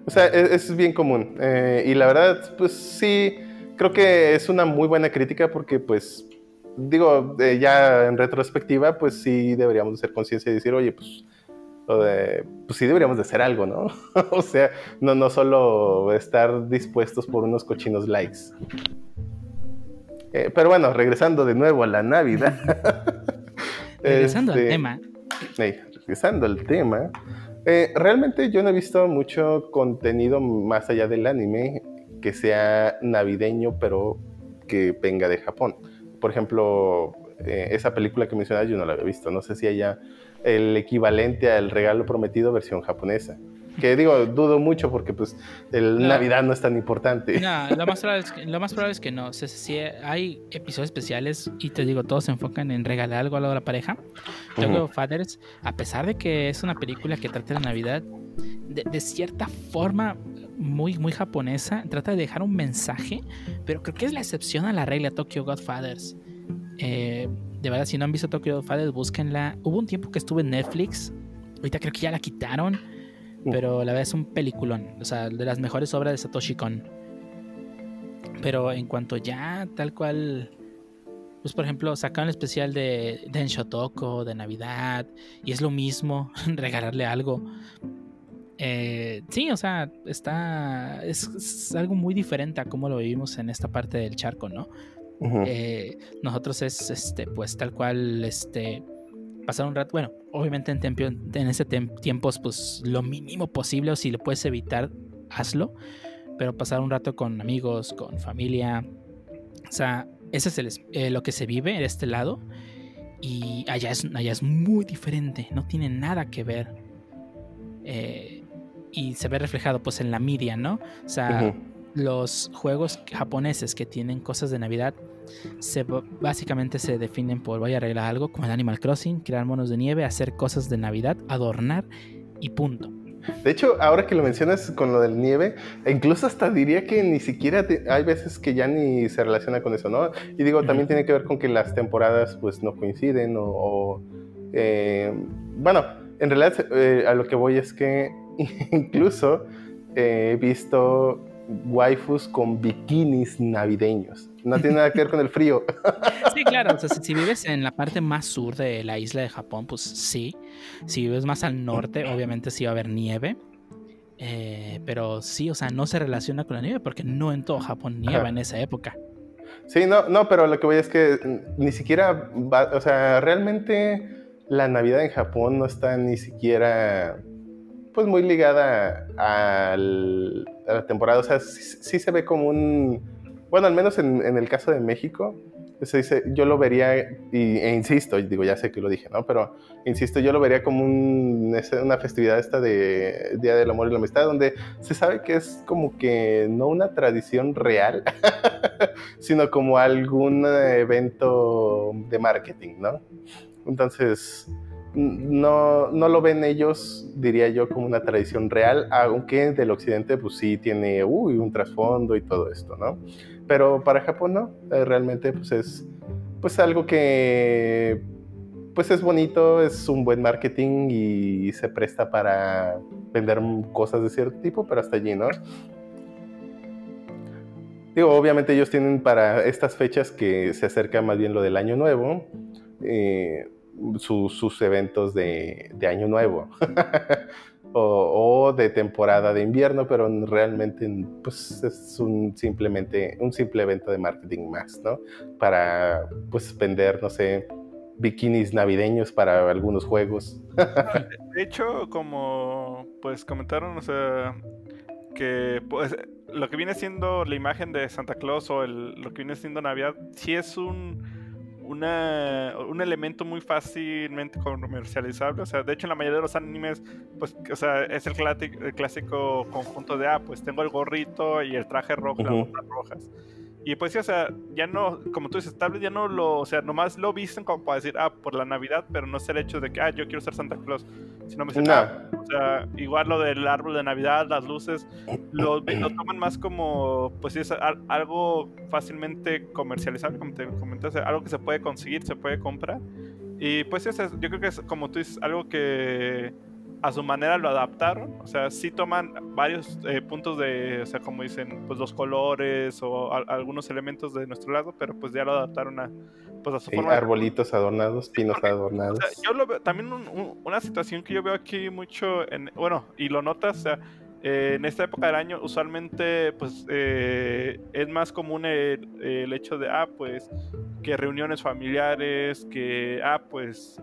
O sea, e- es, bien común. Eh, y la verdad, pues sí, creo que es una muy buena crítica porque, pues, digo, eh, ya en retrospectiva, pues sí deberíamos de ser conciencia y decir, oye, pues, lo de- pues sí deberíamos de hacer algo, ¿no? o sea, no, no solo estar dispuestos por unos cochinos likes. Eh, pero bueno, regresando de nuevo a la Navidad. Regresando al Este, tema, regresando al tema, eh, realmente yo no he visto mucho contenido más allá del anime que sea navideño, pero que venga de Japón. Por ejemplo, eh, esa película que mencionas yo no la había visto. No sé si haya el equivalente al regalo prometido versión japonesa. Que digo, dudo mucho porque pues el No. Navidad no es tan importante. No, lo más probable es que, lo más probable es que no. O sea, si hay episodios especiales y te digo, todos se enfocan en regalar algo a la pareja. Tokyo Ujú. Fathers, a pesar de que es una película que trata de Navidad, de, de cierta forma muy, muy japonesa, trata de dejar un mensaje, pero creo que es la excepción a la regla Tokyo Godfathers. Eh, de verdad, si no han visto Tokyo Godfathers, búsquenla. Hubo un tiempo que estuve en Netflix, ahorita creo que ya la quitaron, pero la verdad es un peliculón, o sea, de las mejores obras de Satoshi Kon. Pero en cuanto ya tal cual, pues por ejemplo, sacaron el especial de Densho Toko de Navidad y es lo mismo, regalarle algo. Eh, sí, o sea, está. Es, es algo muy diferente a cómo lo vivimos en esta parte del charco, ¿no? Eh, nosotros es, este, pues tal cual, este, pasar un rato, bueno, obviamente en, tempio- en ese tem- tiempos, pues lo mínimo posible, o si lo puedes evitar, hazlo, pero pasar un rato con amigos, con familia, o sea, ese es el es- eh, lo que se vive de este lado, y allá es, allá es muy diferente, no tiene nada que ver. Eh, y se ve reflejado pues en la media, ¿no? O sea, los juegos japoneses que tienen cosas de Navidad se básicamente se definen por voy a arreglar algo como el Animal Crossing, crear monos de nieve, hacer cosas de Navidad, adornar y punto. De hecho, ahora que lo mencionas con lo del nieve, incluso hasta diría que ni siquiera te- hay veces que ya ni se relaciona con eso, ¿no? Y digo, también tiene que ver con que las temporadas pues no coinciden o... o, eh, bueno, en realidad eh, a lo que voy es que incluso eh, he visto waifus con bikinis navideños. No tiene nada que ver con el frío. Sí, claro, o sea, si, si vives en la parte más sur de la isla de Japón, pues sí. Si vives más al norte, obviamente sí va a haber nieve. Eh, pero sí, o sea, no se relaciona con la nieve porque no en todo Japón nieva Ajá. en esa época. Sí, no, no, pero lo que voy es que mm, ni siquiera, va- o sea, realmente la Navidad en Japón no está ni siquiera, pues muy ligada a la temporada, o sea, sí, se ve como un, bueno, al menos en, el caso de México, se dice, yo lo vería, y, e insisto, digo, ya sé que lo dije, ¿no? Pero insisto, yo lo vería como una festividad esta de Día del Amor y la Amistad, donde se sabe que es como que no una tradición real, sino como algún evento de marketing, ¿no? Entonces, no, no lo ven ellos, diría yo, como una tradición real, aunque del occidente pues sí tiene un trasfondo y todo esto, ¿no? Pero para Japón no, eh, realmente pues es pues algo que pues es bonito, es un buen marketing y se presta para vender cosas de cierto tipo, pero hasta allí, ¿no? Digo, obviamente ellos tienen para estas fechas que se acerca más bien lo del Año Nuevo, eh, su- sus eventos de, Año Nuevo o, de temporada de invierno, pero realmente pues, es un, simplemente, un simple evento de marketing más, ¿no? Para pues, vender, no sé, bikinis navideños para algunos juegos. De hecho, como pues comentaron, o sea, que pues lo que viene siendo la imagen de Santa Claus o el- lo que viene siendo Navidad, sí es un, una, un elemento muy fácilmente comercializable. O sea, de hecho, en la mayoría de los animes, pues, o sea, es el, clásico, el clásico conjunto de, ah, pues tengo el gorrito y el traje rojo las botas rojas. Y pues sí, o sea, ya no, como tú dices, tal vez ya no lo, o sea, nomás lo visten como para decir, ah, por la Navidad, pero no es el hecho de que, ah, yo quiero ser Santa Claus, sino me dicen, No. ah, o sea, igual lo del árbol de Navidad, las luces, lo, lo toman más como, pues sí, es al- algo fácilmente comercializable, como te comenté, o sea, algo que se puede conseguir, se puede comprar. Y pues sí, o sea, yo creo que es, como tú dices, algo que a su manera lo adaptaron, o sea, sí toman varios eh, puntos de, o sea, como dicen, pues los colores o a- algunos elementos de nuestro lado, pero pues ya lo adaptaron a, pues a su Sí, forma. de- arbolitos adornados, pinos porque, adornados. o sea, yo lo veo, también un- un- una situación que yo veo aquí mucho, en, bueno, y lo notas, o sea, eh, en esta época del año usualmente pues eh, es más común el, hecho de, ah, pues que reuniones familiares, que, ah, pues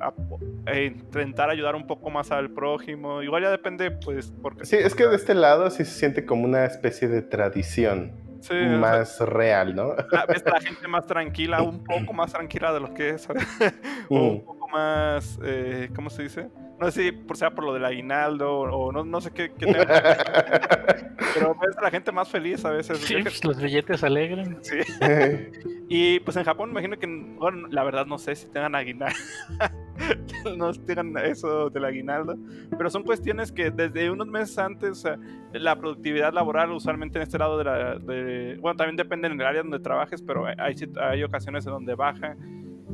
eh, intentar ayudar un poco más al prójimo, igual ya depende, pues, porque... Sí, es que de este lado sí se siente como una especie de tradición Sí, o sea, más real, ¿no? la- ves a la gente más tranquila, un poco más tranquila de lo que es, ¿sabes? o Mm. un poco más, eh, ¿cómo se dice? No sé si por, sea por lo del aguinaldo o, o no, no sé qué, qué tema, pero ves a la gente más feliz a veces. Sí, que- pues los billetes alegran. sí. Y pues en Japón me imagino que, bueno, la verdad no sé si tengan aguinaldo, no tengan eso del aguinaldo, pero son cuestiones que desde unos meses antes, la productividad laboral usualmente en este lado de la, de, bueno, también depende en el área donde trabajes, pero hay, hay ocasiones en donde baja.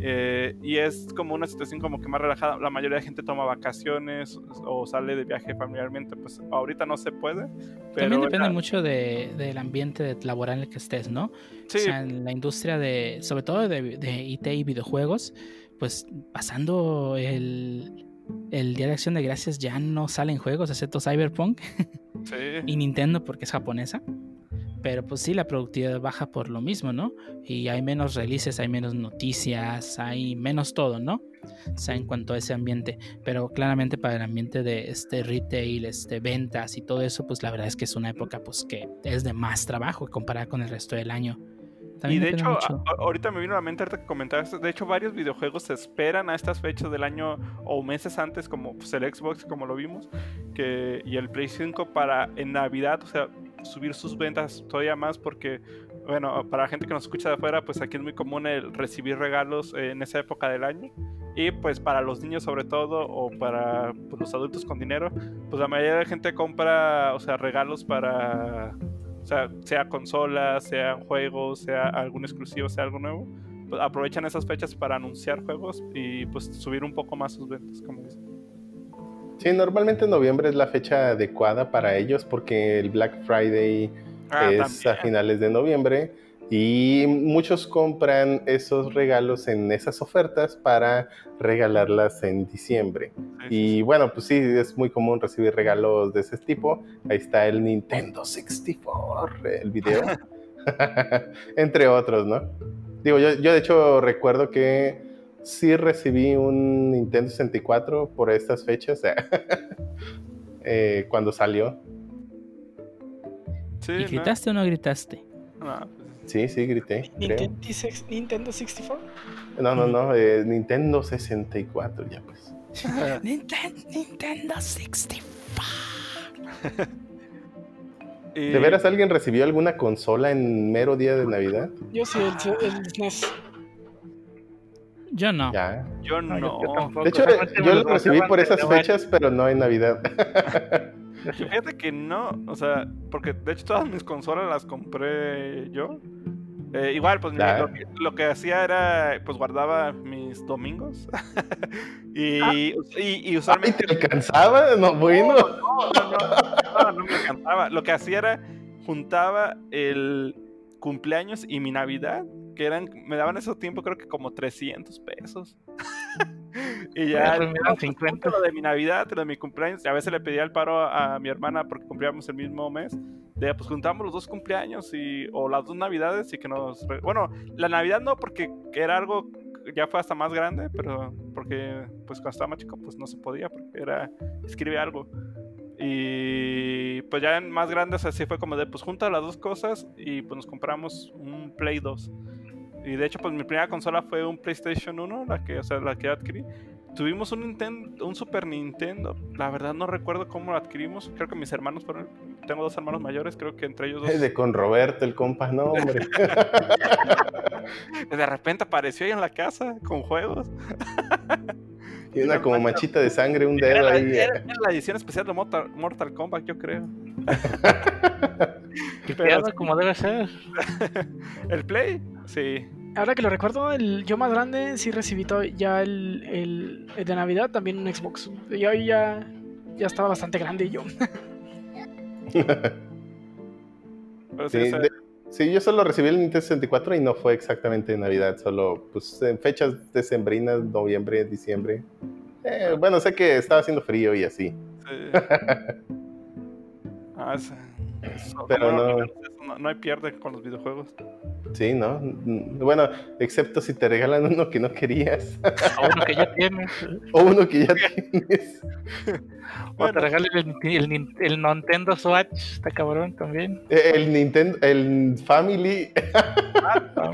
eh, y es como una situación como que más relajada. La mayoría de gente toma vacaciones o sale de viaje familiarmente. Pues ahorita no se puede. Pero También depende mucho de- del ambiente laboral en el que estés, ¿no? Sí, O sea, en la industria de, sobre todo de, de IT y videojuegos, pues pasando el, el Día de Acción de Gracias ya no salen juegos, excepto Cyberpunk sí. y Nintendo porque es japonesa. Pero pues sí, la productividad baja por lo mismo, ¿no? Y hay menos releases, hay menos noticias, hay menos todo, ¿no? O sea, en cuanto a ese ambiente. Pero claramente para el ambiente de este retail, este ventas y todo eso, pues la verdad es que es una época pues que es de más trabajo comparada con el resto del año. Y También de depende hecho, mucho. ahorita me vino a la mente ahorita que comentaste, de hecho varios videojuegos se esperan a estas fechas del año o meses antes, como pues, el Xbox, como lo vimos, que, y el Play 5 para en Navidad, o sea, subir sus ventas todavía más porque, bueno, para la gente que nos escucha de afuera, pues aquí es muy común el recibir regalos en esa época del año. Y pues para los niños sobre todo, o para pues, los adultos con dinero, pues la mayoría de la gente compra, o sea, regalos para o sea, sea consolas, sean juegos, sea algún exclusivo, sea algo nuevo, pues aprovechan esas fechas para anunciar juegos y pues subir un poco más sus ventas, como dicen. Sí, normalmente noviembre es la fecha adecuada para ellos porque el Black Friday Ah, es también. a finales de noviembre y muchos compran esos regalos en esas ofertas para regalarlas en diciembre. Y bueno, pues sí, es muy común recibir regalos de ese tipo. Ahí está el Nintendo 64, el video. Entre otros, ¿no? Digo, yo, yo de hecho recuerdo que sí recibí un Nintendo 64 por estas fechas, eh, cuando salió. sí, ¿Y no, gritaste o no gritaste? no, Sí, sí, grité. Nintendo, sex- Nintendo 64. No, no, no, eh, Nintendo 64, ya pues. Ninten- Nintendo 64. y- ¿De veras alguien recibió alguna consola en mero día de Navidad? Yo sí, el, el SNES. Yo no. Ya. Yo No, no. yo- yo tampoco. De hecho, yo lo recibí por esas fechas, pero no en Navidad. Fíjate que no, o sea, porque de hecho todas mis consolas las compré yo. Eh, igual, pues lo, que, lo que hacía era, pues guardaba mis domingos. y, y, y Ay, usualmente... ¿te alcanzaba? No, bueno. No, no, no, no, no me encantaba. Lo que hacía era juntaba el cumpleaños y mi Navidad, que eran, me daban ese tiempo creo que como 300 pesos. y ya, Ah, pues me dan no, pues, 50. junto lo de mi Navidad, lo de mi cumpleaños, y a veces le pedía el paro a, a mi hermana porque cumplíamos el mismo mes. De, pues juntamos los dos cumpleaños y, o las dos navidades y que nos... Bueno, la Navidad no porque era algo ya fue hasta más grande, pero porque pues cuando estaba más chico pues no se podía porque era escribe algo. Y pues ya en más grandes así fue como de pues junta las dos cosas y pues nos compramos un Play 2. Y de hecho, pues mi primera consola fue un PlayStation 1, la que, o sea, la que adquirí. Tuvimos un Nintendo, un Super Nintendo. La verdad no recuerdo cómo lo adquirimos. Creo que mis hermanos fueron. Tengo dos hermanos mayores, creo que entre ellos dos. De con Roberto, el compa, no, hombre. De repente apareció ahí en la casa con juegos. Y una como manchita de sangre, un dedo Era ahí. era- era la edición especial de Mortal, Mortal Kombat, yo creo. Tipeado como debe ser. ¿El Play? Sí. Ahora que lo recuerdo, el, yo más grande sí recibí todo- ya el, el- el de Navidad, también un Xbox. Yo ahí ya, ya estaba bastante grande yo. Pero sí, Sí, de- sí, yo solo recibí el Nintendo 64 y no fue exactamente en Navidad, solo pues en fechas decembrinas, noviembre, diciembre. Eh, bueno, sé que estaba haciendo frío y así. sí. Ah, es- Pero no- no, no hay pierde con los videojuegos. Sí, ¿no? Bueno, excepto si te regalan uno que no querías A uno que ya tienes. o uno que ya tienes. O Bueno. te regalen el, el, Nin- el Nintendo Swatch. Está cabrón también. Eh, El Nintendo, el Family. Ah,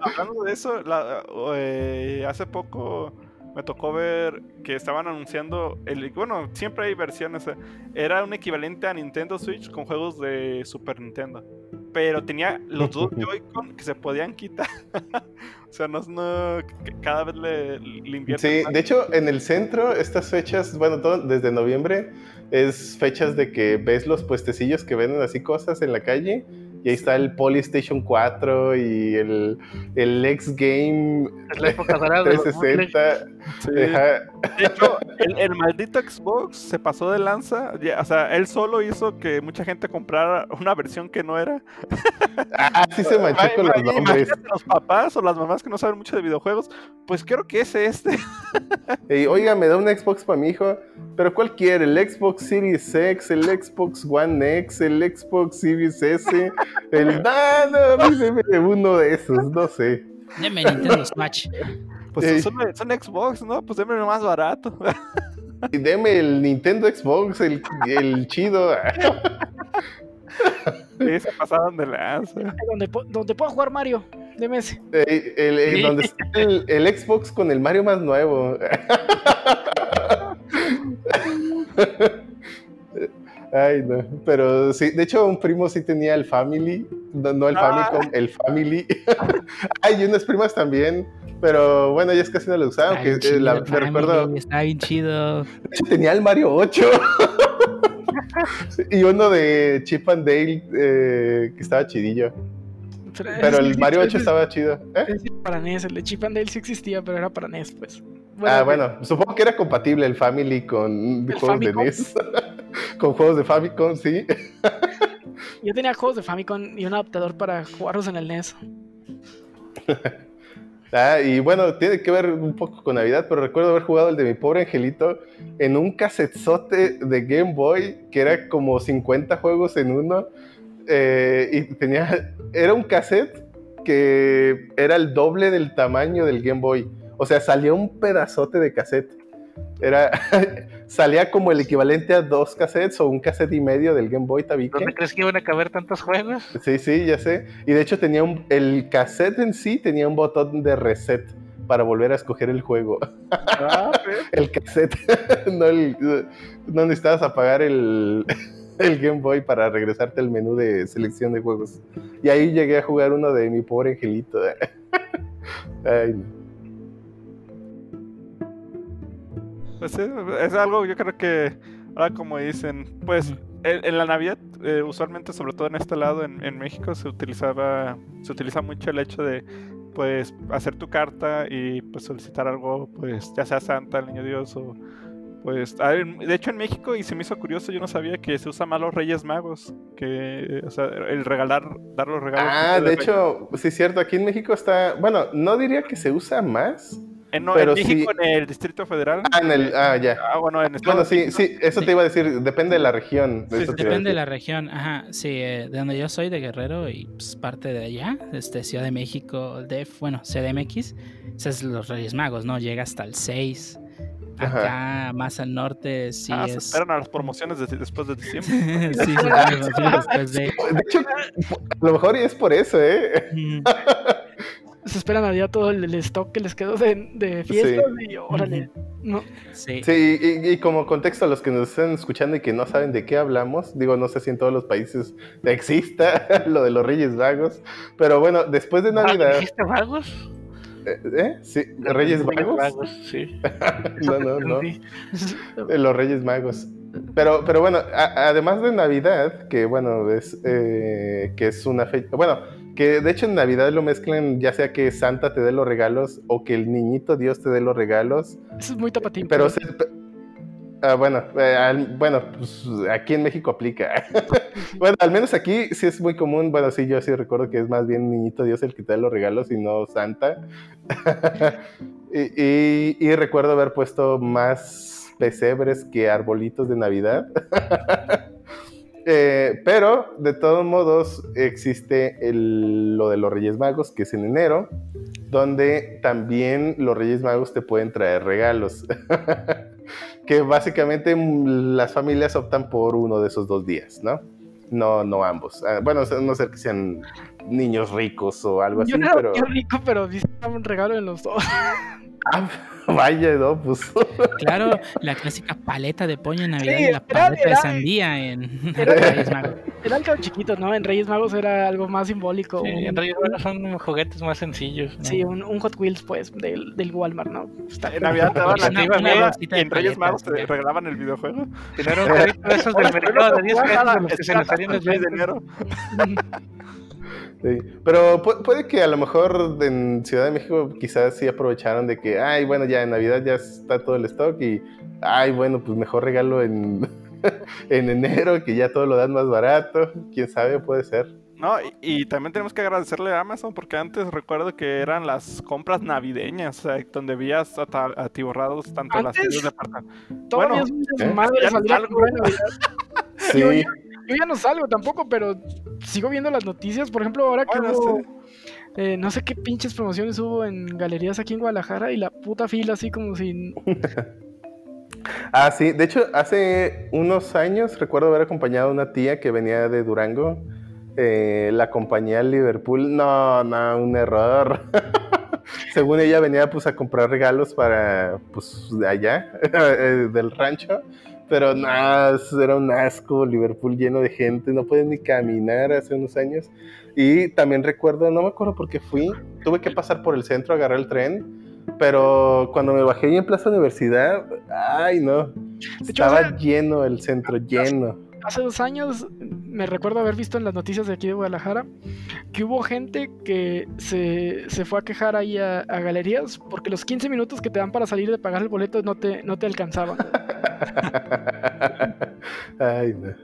Hablando de eso, la- eh, hace poco me tocó ver que estaban anunciando, el, bueno, siempre hay versiones, eh, era un equivalente a Nintendo Switch con juegos de Super Nintendo, pero tenía los dos Joy-Con que se podían quitar. o sea, no, cada vez le, le invierten Sí, más. de hecho, en el centro, estas fechas, bueno, todo desde noviembre, es fechas de que ves los puestecillos que venden así cosas en la calle. Y ahí está el Polystation 4 y el, el X Game Es la época dorada de los 360. Sí. Ajá. De hecho, el, el maldito Xbox se pasó de lanza. ya, o sea, él solo hizo que mucha gente comprara una versión que no era. Ah, sí se manchó con los nombres. los papás o las mamás que no saben mucho de videojuegos. Pues creo que es este. Y, Oiga, me da un Xbox para mi hijo. ¿Pero cuál quiere? ¿El Xbox Series X? ¿El Xbox One X? ¿El Xbox Series S? El... No, no, a mí deme uno de esos, no sé. Deme Nintendo Swatch. Pues Ey. son, son Xbox, ¿no? Pues déme lo más barato. Y deme el Nintendo Xbox, el, el chido. Sí, se pasaron de lanza. donde, donde pueda jugar Mario, deme ese. Eh, el, el- Sí. donde está el, el Xbox con el Mario más nuevo. Ay, no. Pero sí, de hecho, un primo sí tenía el Family. No, no el Ah. Famicom, el Family. Ay, y unas primas también. Pero bueno, ellas casi no lo usaban. Que, bien eh, chido la- me Family, recuerdo, Está bien chido. de hecho, tenía el Mario 8. y uno de Chip and Dale eh, que estaba chidillo. Pero el Mario 8 estaba chido. ¿Eh? Para NES, el de Chip and Dale sí existía, pero era para NES, pues. ah, bueno, supongo que era compatible el Family con El juegos Famicom. de NES. con juegos de Famicom, sí. Yo tenía juegos de Famicom y un adaptador para jugarlos en el NES. Ah, y bueno, tiene que ver un poco con Navidad, pero recuerdo haber jugado el de mi pobre angelito en un casetzote de Game Boy, que era como 50 juegos en uno. eh, y tenía. Era un cassette que era el doble del tamaño del Game Boy. O sea, salía un pedazote de cassette. Era. salía como el equivalente a dos cassettes o un cassette y medio del Game Boy Tabique. ¿Dónde crees que iban a caber tantos juegos? Sí, sí, ya sé. Y de hecho tenía un, el cassette en sí tenía un botón de reset para volver a escoger el juego. Ah. El cassette, no, el- no necesitabas apagar el, el Game Boy para regresarte al menú de selección de juegos. Y ahí llegué a jugar uno de mi pobre angelito. Ay, no. Pues sí, es algo, yo creo que ahora como dicen, pues en, en la Navidad, eh, usualmente, sobre todo en este lado, en, en México, se utilizaba, se utiliza mucho el hecho de pues hacer tu carta y pues solicitar algo, pues ya sea Santa, el Niño Dios o pues a ver, de hecho en México y se me hizo curioso, yo no sabía que se usa más los Reyes Magos, que o sea, el regalar, dar los regalos. Ah, de Reyes. hecho, sí es cierto, aquí en México está, bueno, no diría que se usa más. No, pero en México sí- en el Distrito Federal. Ah, en el, ah, ya. Ah, bueno, en Bueno, Estados sí, Unidos. sí, eso te iba a decir, depende de la región. Sí, eso a Depende de la región, ajá, sí, eh, de donde yo soy, de Guerrero y pues, parte de allá, este, Ciudad de México, DF, bueno, CDMX, ese es los Reyes Magos, ¿no? Llega hasta el 6. Acá, más al norte, sí Ah, se es... esperan a las promociones de- después de diciembre. sí, sí, después de... De hecho, a lo mejor y es por eso, ¿eh? Se esperan a día todo el, el stock que les quedó de, de fiestas y órale. No. Sí. Sí, y, y como contexto a los que nos están escuchando y que no saben de qué hablamos, digo, no sé si en todos los países exista lo de los Reyes Vagos, pero bueno, después de Navidad, ¿Dijiste vagos? ¿eh? ¿eh? Sí, ¿Reyes Vagos? sí. No, no, no. Eh, Los Reyes Magos. Pero, pero bueno, a- además de Navidad, que bueno, es, eh, que es una fecha, bueno, que de hecho en Navidad lo mezclan ya sea que Santa te dé los regalos o que el niñito Dios te dé los regalos, Eso es muy tapatín. pero pe- ah, bueno, eh, al- bueno, pues aquí en México aplica. bueno, al menos aquí sí es muy común, bueno, sí, yo sí recuerdo que es más bien niñito Dios el que te da los regalos y no Santa. y, y- y recuerdo haber puesto más pesebres que arbolitos de Navidad. Eh, pero de todos modos existe el- lo de los Reyes Magos, que es en enero, donde también los Reyes Magos te pueden traer regalos. que básicamente mm, las familias optan por uno de esos dos días, ¿no? No, no ambos. Ah, bueno, a no ser que sean niños ricos o algo así, yo no era pero... rico, pero un regalo en los dos. Ah, vaya, no, pues... Claro, la clásica paleta de pollo en Navidad Sí, y la era- paleta de era- sandía en era- Reyes Magos. Eran algo chiquitos, ¿no? En Reyes Magos era algo más simbólico. Sí, un- en Reyes Magos son juguetes más sencillos. ¿no? Sí, un, un Hot Wheels, pues, del, del Walmart, ¿no? Está- En Navidad te daban la Una- una bolsita y de en Reyes paletas, Magos te regalaban el videojuego. Pero un carrito de esos del mercado de 10 pesos de los que se nos salían los 6 de enero. Sí, pero pu- puede que a lo mejor en Ciudad de México quizás sí aprovecharon de que, ay, bueno, ya en Navidad ya está todo el stock y, ay, bueno, pues mejor regalo en, en enero, que ya todo lo dan más barato, quién sabe, puede ser. No, y, y también tenemos que agradecerle a Amazon porque antes recuerdo que eran las compras navideñas, o sea, donde veías atiborrados tanto las tiendas de departamento. Todavía Bueno, es ¿eh? desmadre Ya no salir a salgo. comprar en Navidad. Sí, Yo, ya no salgo tampoco, pero sigo viendo las noticias. Por ejemplo, ahora que Bueno, hubo, eh, no sé qué pinches promociones hubo en galerías aquí en Guadalajara y la puta fila así como si... ah, sí, de hecho, hace unos años recuerdo haber acompañado a una tía que venía de Durango, eh, la compañía Liverpool, no, no, un error. Según ella venía pues a comprar regalos para pues de allá, eh, del rancho, pero nada, era un asco, Liverpool lleno de gente, no puedes ni caminar hace unos años. Y también recuerdo, no me acuerdo por qué fui, tuve que pasar por el centro, agarrar el tren, pero cuando me bajé ahí en Plaza Universidad, ay no, estaba lleno el centro, lleno. Hace dos años me recuerdo haber visto en las noticias de aquí de Guadalajara que hubo gente que se, se fue a quejar ahí a, a galerías porque los 15 minutos que te dan para salir de pagar el boleto no te, no te alcanzaban. ay no,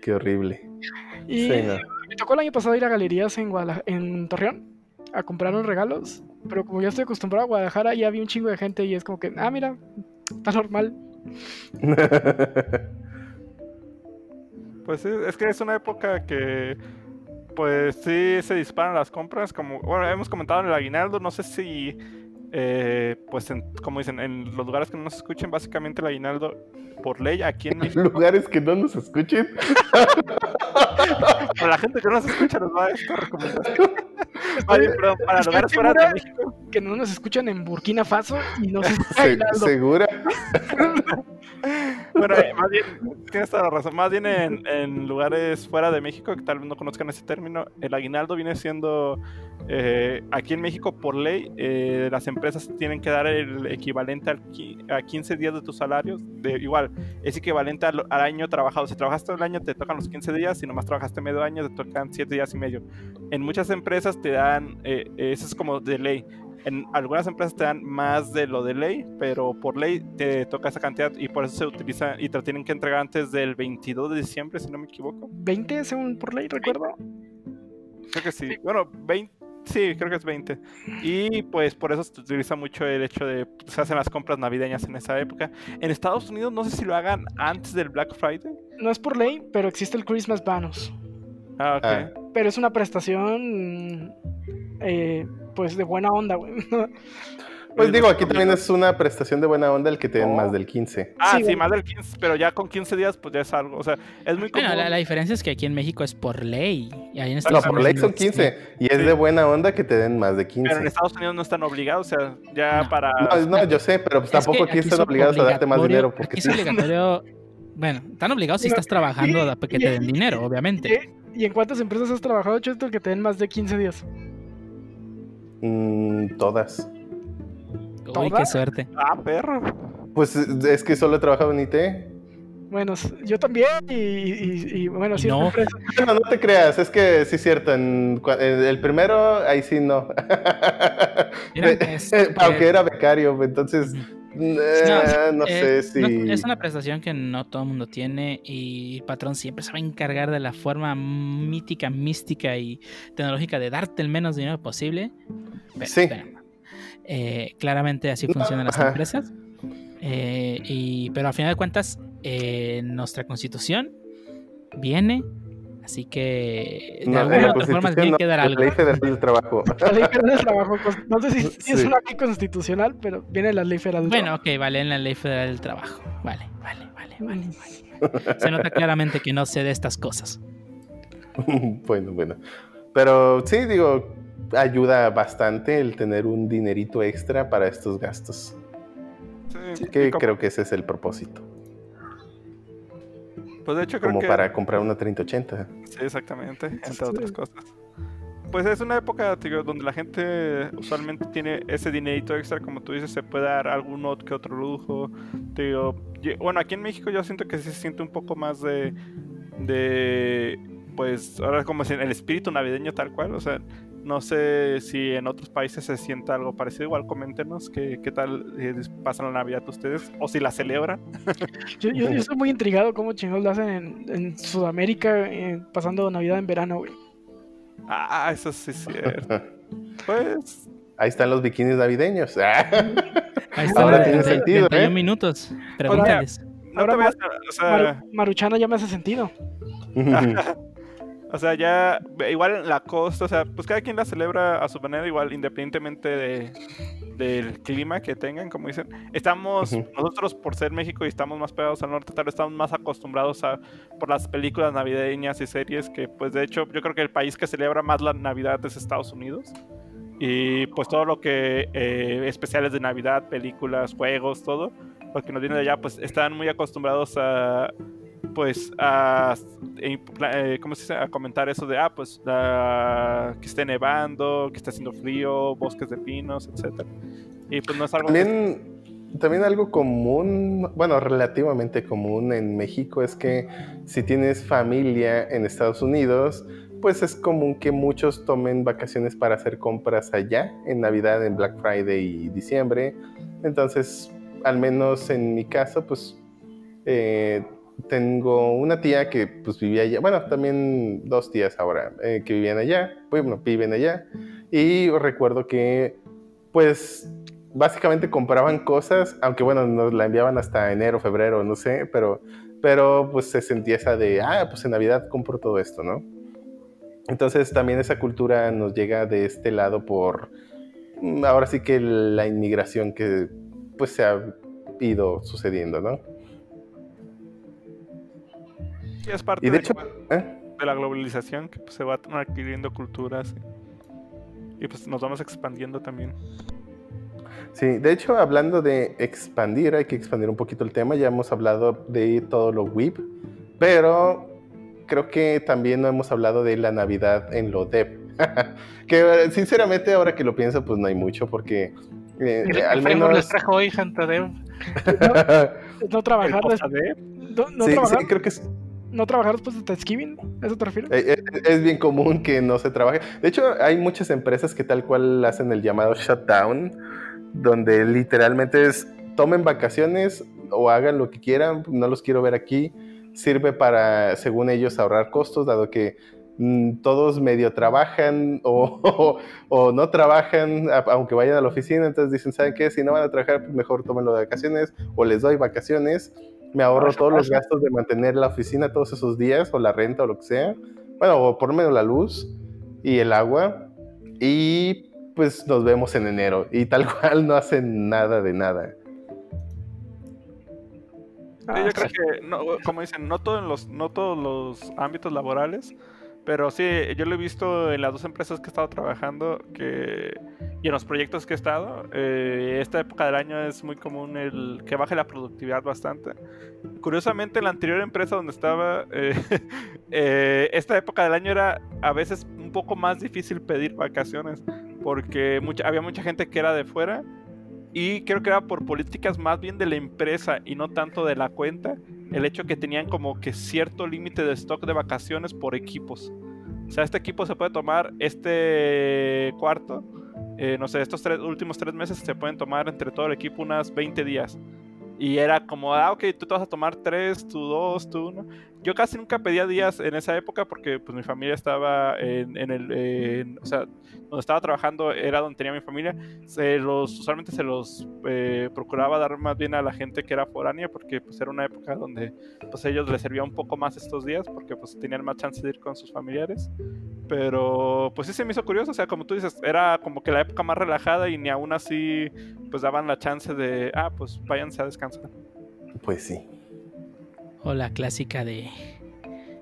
qué horrible. Y Sí, no. me tocó el año pasado ir a galerías en, Guadala- en Torreón a comprar unos regalos, pero como ya estoy acostumbrado a Guadalajara, ya vi un chingo de gente y es como que, ah, mira, está normal. Pues sí, es que es una época que, pues sí, se disparan las compras. Como, bueno, hemos comentado en el aguinaldo, no sé si, eh, pues, en- como dicen, en los lugares que no nos escuchen, básicamente el aguinaldo, por ley, aquí en México, Lugares que no nos escuchen. para la gente que no nos escucha, nos va esta recomendación. Oye, perdón, para lugares fuera de México, Que no nos escuchan en Burkina Faso y no se Se- Aguinaldo. ¿Segura? bueno, eh, más bien, tienes toda la razón, más bien en, en lugares fuera de México, que tal vez no conozcan ese término, el aguinaldo viene siendo, eh, aquí en México, por ley, eh, las empresas tienen que dar el equivalente al a 15 días de tus salarios, de, igual, es equivalente al, al año trabajado. Si trabajaste todo el año, te tocan los 15 días, si nomás trabajaste medio año, te tocan 7 días y medio. En muchas empresas te dan, eh, eso es como de ley. En algunas empresas te dan más de lo de ley, pero por ley te toca esa cantidad y por eso se utiliza y te tienen que entregar antes del 22 de diciembre, si no me equivoco. 20 según por ley, recuerdo. Creo que sí. Bueno, 20. Sí, creo que es 20. Y pues por eso se utiliza mucho el hecho de pues, se hacen las compras navideñas en esa época. En Estados Unidos no sé si lo hagan antes del Black Friday. No es por ley, pero existe el Christmas Bonus. Ah, ok. Ah. Pero es una prestación, eh, pues, de buena onda, güey. Pues digo, aquí también es una prestación de buena onda el que te den No. más del 15. Ah, Sí, más del 15, pero ya con 15 días, pues ya es algo. O sea, es muy común. Bueno, la, la diferencia es que aquí en México es por ley. Y ahí en No, Estados por ley son es- 15. Y es Sí. de buena onda que te den más de Pero en 15. Estados Unidos no están obligados, o sea, ya No. para. No, no, yo sé, pero pues Es tampoco que aquí están es obligados a darte más dinero. Porque Aquí es obligatorio. Bueno, están obligados si estás trabajando a que te den dinero, obviamente. ¿Y en cuántas empresas has trabajado, Chesto, que te den más de 15 días? Mm, todas. Uy, qué suerte. Ah, perro. Pues es que solo he trabajado en IT. Bueno, yo también, y, y- y, bueno, sí, No. No, no te creas, es que sí es cierto. En, el primero, ahí sí no. Mira, Eh, es- Aunque era becario, entonces. Eh, no, sé eh, si. no, es una prestación que no todo el mundo tiene y el patrón siempre se va a encargar de la forma mítica, mística y tecnológica de darte el menos dinero posible. Pero, Sí. pero, eh, claramente así funcionan las ajá. empresas. Y, pero al final de cuentas, nuestra constitución viene, así que de No, alguna la otra forma tiene no, que dar la algo. Ley Federal del Trabajo. La ley federal del trabajo, no sé si, si es una ley constitucional, pero viene la ley federal del Bueno, trabajo. ok, vale, en la ley federal del trabajo. Vale, vale, vale, vale. vale. Se nota claramente que no sé de estas cosas. bueno, bueno. Pero sí, digo, ayuda bastante el tener un dinerito extra para estos gastos. Sí, Que creo que ese es el propósito. Pues de hecho, creo Como que. para comprar una 3080. Sí, exactamente, entre Sí. otras cosas. Pues es una época digo, donde la gente usualmente tiene ese dinerito extra, como tú dices, se puede dar algún ot- que otro lujo. Digo, bueno, aquí en México yo siento que sí se siente un poco más de, de pues ahora como si el espíritu navideño tal cual, o sea, no sé si en otros países se sienta algo parecido, igual coméntenos qué, qué tal eh, pasan la Navidad ustedes, o si la celebran. Yo, yo, yo estoy muy intrigado cómo chingados lo hacen en, en Sudamérica eh, pasando Navidad en verano, güey. Ah, eso sí es cierto. Pues Ahí están los bikinis navideños. Ahí está, Ahora tiene 30 sentido, 31 ¿eh? minutos. Pregúntales. no Ahora te ma- veas, o sea, Maru- Maruchana ya me hace sentido. O sea, ya, igual en la costa, o sea, pues cada quien la celebra a su manera, igual independientemente de, del clima que tengan, como dicen. Estamos, nosotros por ser México y estamos más pegados al norte, tal vez estamos más acostumbrados a, por las películas navideñas y series, que pues de hecho yo creo que el país que celebra más la Navidad es Estados Unidos. Y pues todo lo que, eh, especiales de Navidad, películas, juegos, todo, lo que nos viene de allá, pues están muy acostumbrados a, pues a, eh, eh, ¿cómo se dice? a comentar eso de, ah, pues la- que esté nevando, que esté haciendo frío, bosques de pinos, etcétera. Y pues no es algo También, también algo común, bueno, relativamente común en México es que si tienes familia en Estados Unidos, pues es común que muchos tomen vacaciones para hacer compras allá en Navidad, en Black Friday y diciembre. Entonces, al menos en mi caso, pues eh, tengo una tía que pues vivía allá, bueno, también dos tías ahora eh, que vivían allá, bueno, viven allá. Y recuerdo que pues básicamente compraban cosas, aunque bueno, nos la enviaban hasta enero, febrero, no sé, pero, pero pues se sentía esa de, ah, pues en Navidad compro todo esto, ¿no? Entonces también esa cultura nos llega de este lado por, mm, ahora sí que la inmigración que pues se ha ido sucediendo, ¿no? Sí es parte Y de de, hecho, ¿eh? de la globalización, que pues, se van adquiriendo culturas. Y, y, pues nos vamos expandiendo también. Sí, de hecho, hablando de expandir, hay que expandir un poquito el tema. Ya hemos hablado de todo lo WIP, pero creo que también no hemos hablado de la Navidad en lo dev. que sinceramente, ahora que lo pienso, pues no hay mucho, porque eh, El, al menos. les trajo hoy Santa Dev. No trabajar, no, no sí, trabajar, sí, creo que es, no trabajar después de Thanksgiving, ¿a ¿eso te refieres? eh, eh, es bien común que no se trabaje. De hecho, hay muchas empresas que tal cual hacen el llamado shutdown, donde literalmente es tomen vacaciones o hagan lo que quieran, no los quiero ver aquí. Sirve para, según ellos, ahorrar costos, dado que mm, todos medio trabajan o, no trabajan, aunque vayan a la oficina. Entonces dicen, ¿saben qué? Si no van a trabajar, pues mejor tómenlo de vacaciones o les doy vacaciones. Me ahorro todos los gastos de mantener la oficina todos esos días o la renta o lo que sea. Bueno, o por lo menos la luz y el agua. Y pues nos vemos en enero. Y tal cual no hacen nada de nada. Sí, yo creo que, no, como dicen, no, todos los, no todos los ámbitos laborales, pero sí, yo lo he visto en las dos empresas que he estado trabajando que, y en los proyectos que he estado. eh, esta época del año es muy común el que baje la productividad bastante. Curiosamente, en la anterior empresa donde estaba, eh, eh, esta época del año era a veces un poco más difícil pedir vacaciones porque mucha, había mucha gente que era de fuera y creo que era por políticas más bien de la empresa y no tanto de la cuenta, el hecho que tenían como que cierto límite de stock de vacaciones por equipos. O sea, este equipo se puede tomar este cuarto, eh, no sé, estos tres, últimos tres meses se pueden tomar entre todo el equipo unas 20 días. Y era como, ah, ok, tú te vas a tomar tres, tú dos, tú uno. Yo casi nunca pedía días en esa época porque pues mi familia estaba en, el, o sea, donde estaba trabajando era donde tenía mi familia. Se los, usualmente se los eh, procuraba dar más bien a la gente que era foránea porque pues era una época donde pues ellos les servía un poco más estos días porque pues tenían más chance de ir con sus familiares. Pero pues sí se me hizo curioso, o sea, como tú dices, era como que la época más relajada y ni aún así pues daban la chance de, ah, pues váyanse a descansar. Pues sí. O la clásica de